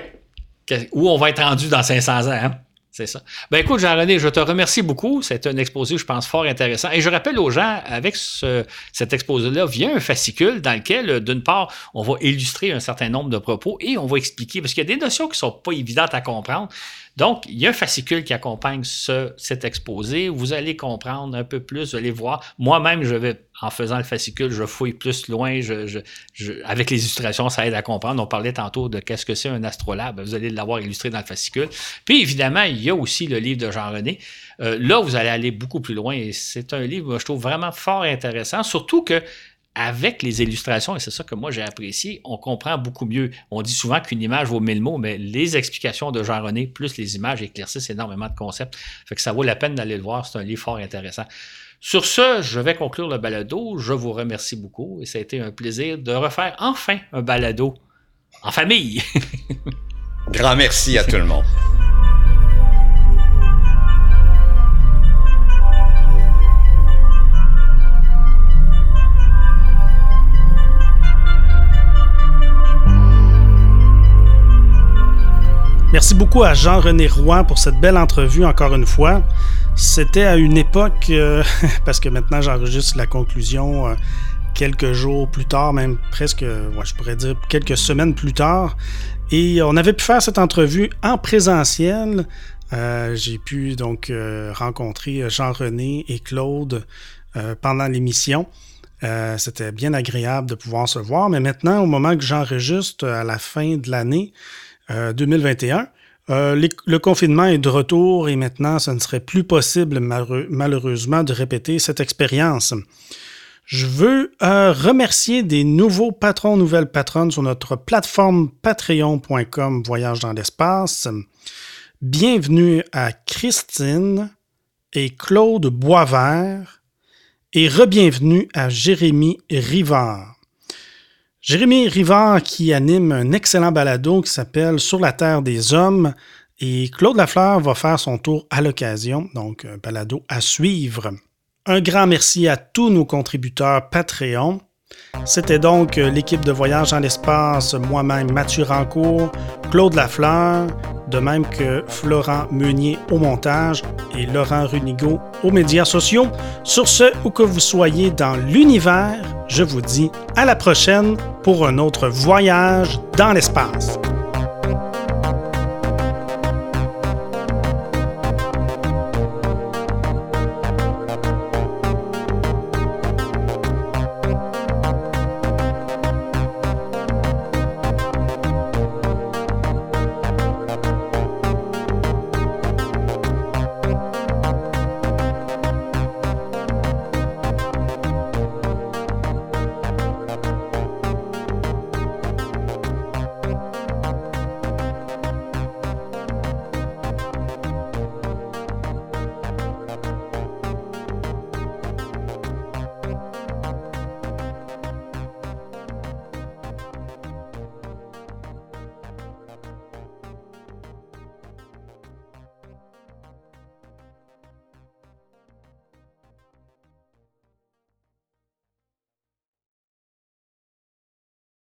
Que- Où on va être rendu dans 500 ans, hein? C'est ça. Ben écoute, Jean-René, je te remercie beaucoup. C'est un exposé, je pense, fort intéressant. Et je rappelle aux gens, avec ce- cet exposé-là, vient un fascicule dans lequel, euh, d'une part, on va illustrer un certain nombre de propos et on va expliquer, parce qu'il y a des notions qui sont pas évidentes à comprendre. Donc, il y a un fascicule qui accompagne ce, cet exposé. Vous allez comprendre un peu plus, vous allez voir. Moi-même, je vais, en faisant le fascicule, je fouille plus loin. Avec les illustrations, ça aide à comprendre. On parlait tantôt de qu'est-ce que c'est un astrolabe. Vous allez l'avoir illustré dans le fascicule. Puis, évidemment, il y a aussi le livre de Jean-René. Euh, là, vous allez aller beaucoup plus loin. Et c'est un livre, je trouve vraiment fort intéressant. Surtout que avec les illustrations, et c'est ça que moi j'ai apprécié, on comprend beaucoup mieux. On dit souvent qu'une image vaut mille mots, mais les explications de Jean-René plus les images éclaircissent énormément de concepts. Fait que ça vaut la peine d'aller le voir. C'est un livre fort intéressant. Sur ce, je vais conclure le balado. Je vous remercie beaucoup et ça a été un plaisir de refaire enfin un balado en famille. Grand merci à tout le monde. Merci beaucoup à Jean-René Roy pour cette belle entrevue encore une fois. C'était à une époque, euh, parce que maintenant j'enregistre la conclusion euh, quelques jours plus tard, même presque, ouais, je pourrais dire quelques semaines plus tard. Et on avait pu faire cette entrevue en présentiel. Euh, J'ai pu donc euh, rencontrer Jean-René et Claude euh, pendant l'émission. Euh, C'était bien agréable de pouvoir se voir, mais maintenant, au moment que j'enregistre à la fin de l'année, euh, 2021. Euh, le confinement est de retour et maintenant, ce ne serait plus possible malheureusement de répéter cette expérience. Je veux euh, remercier des nouveaux patrons, nouvelles patronnes sur notre plateforme patreon.com Voyage dans l'espace. Bienvenue à Christine et Claude Boisvert et re-bienvenue à Jérémy Rivard. Jérémy Rivard qui anime un excellent balado qui s'appelle Sur la Terre des Hommes et Claude Lafleur va faire son tour à l'occasion, donc un balado à suivre. Un grand merci à tous nos contributeurs Patreon. C'était donc euh, l'équipe de Voyage dans l'espace, moi-même Mathieu Rancourt, Claude Lafleur, de même que Florent Meunier au montage et Laurent Runigo aux médias sociaux. Sur ce, où que vous soyez dans l'univers, je vous dis à la prochaine pour un autre voyage dans l'espace.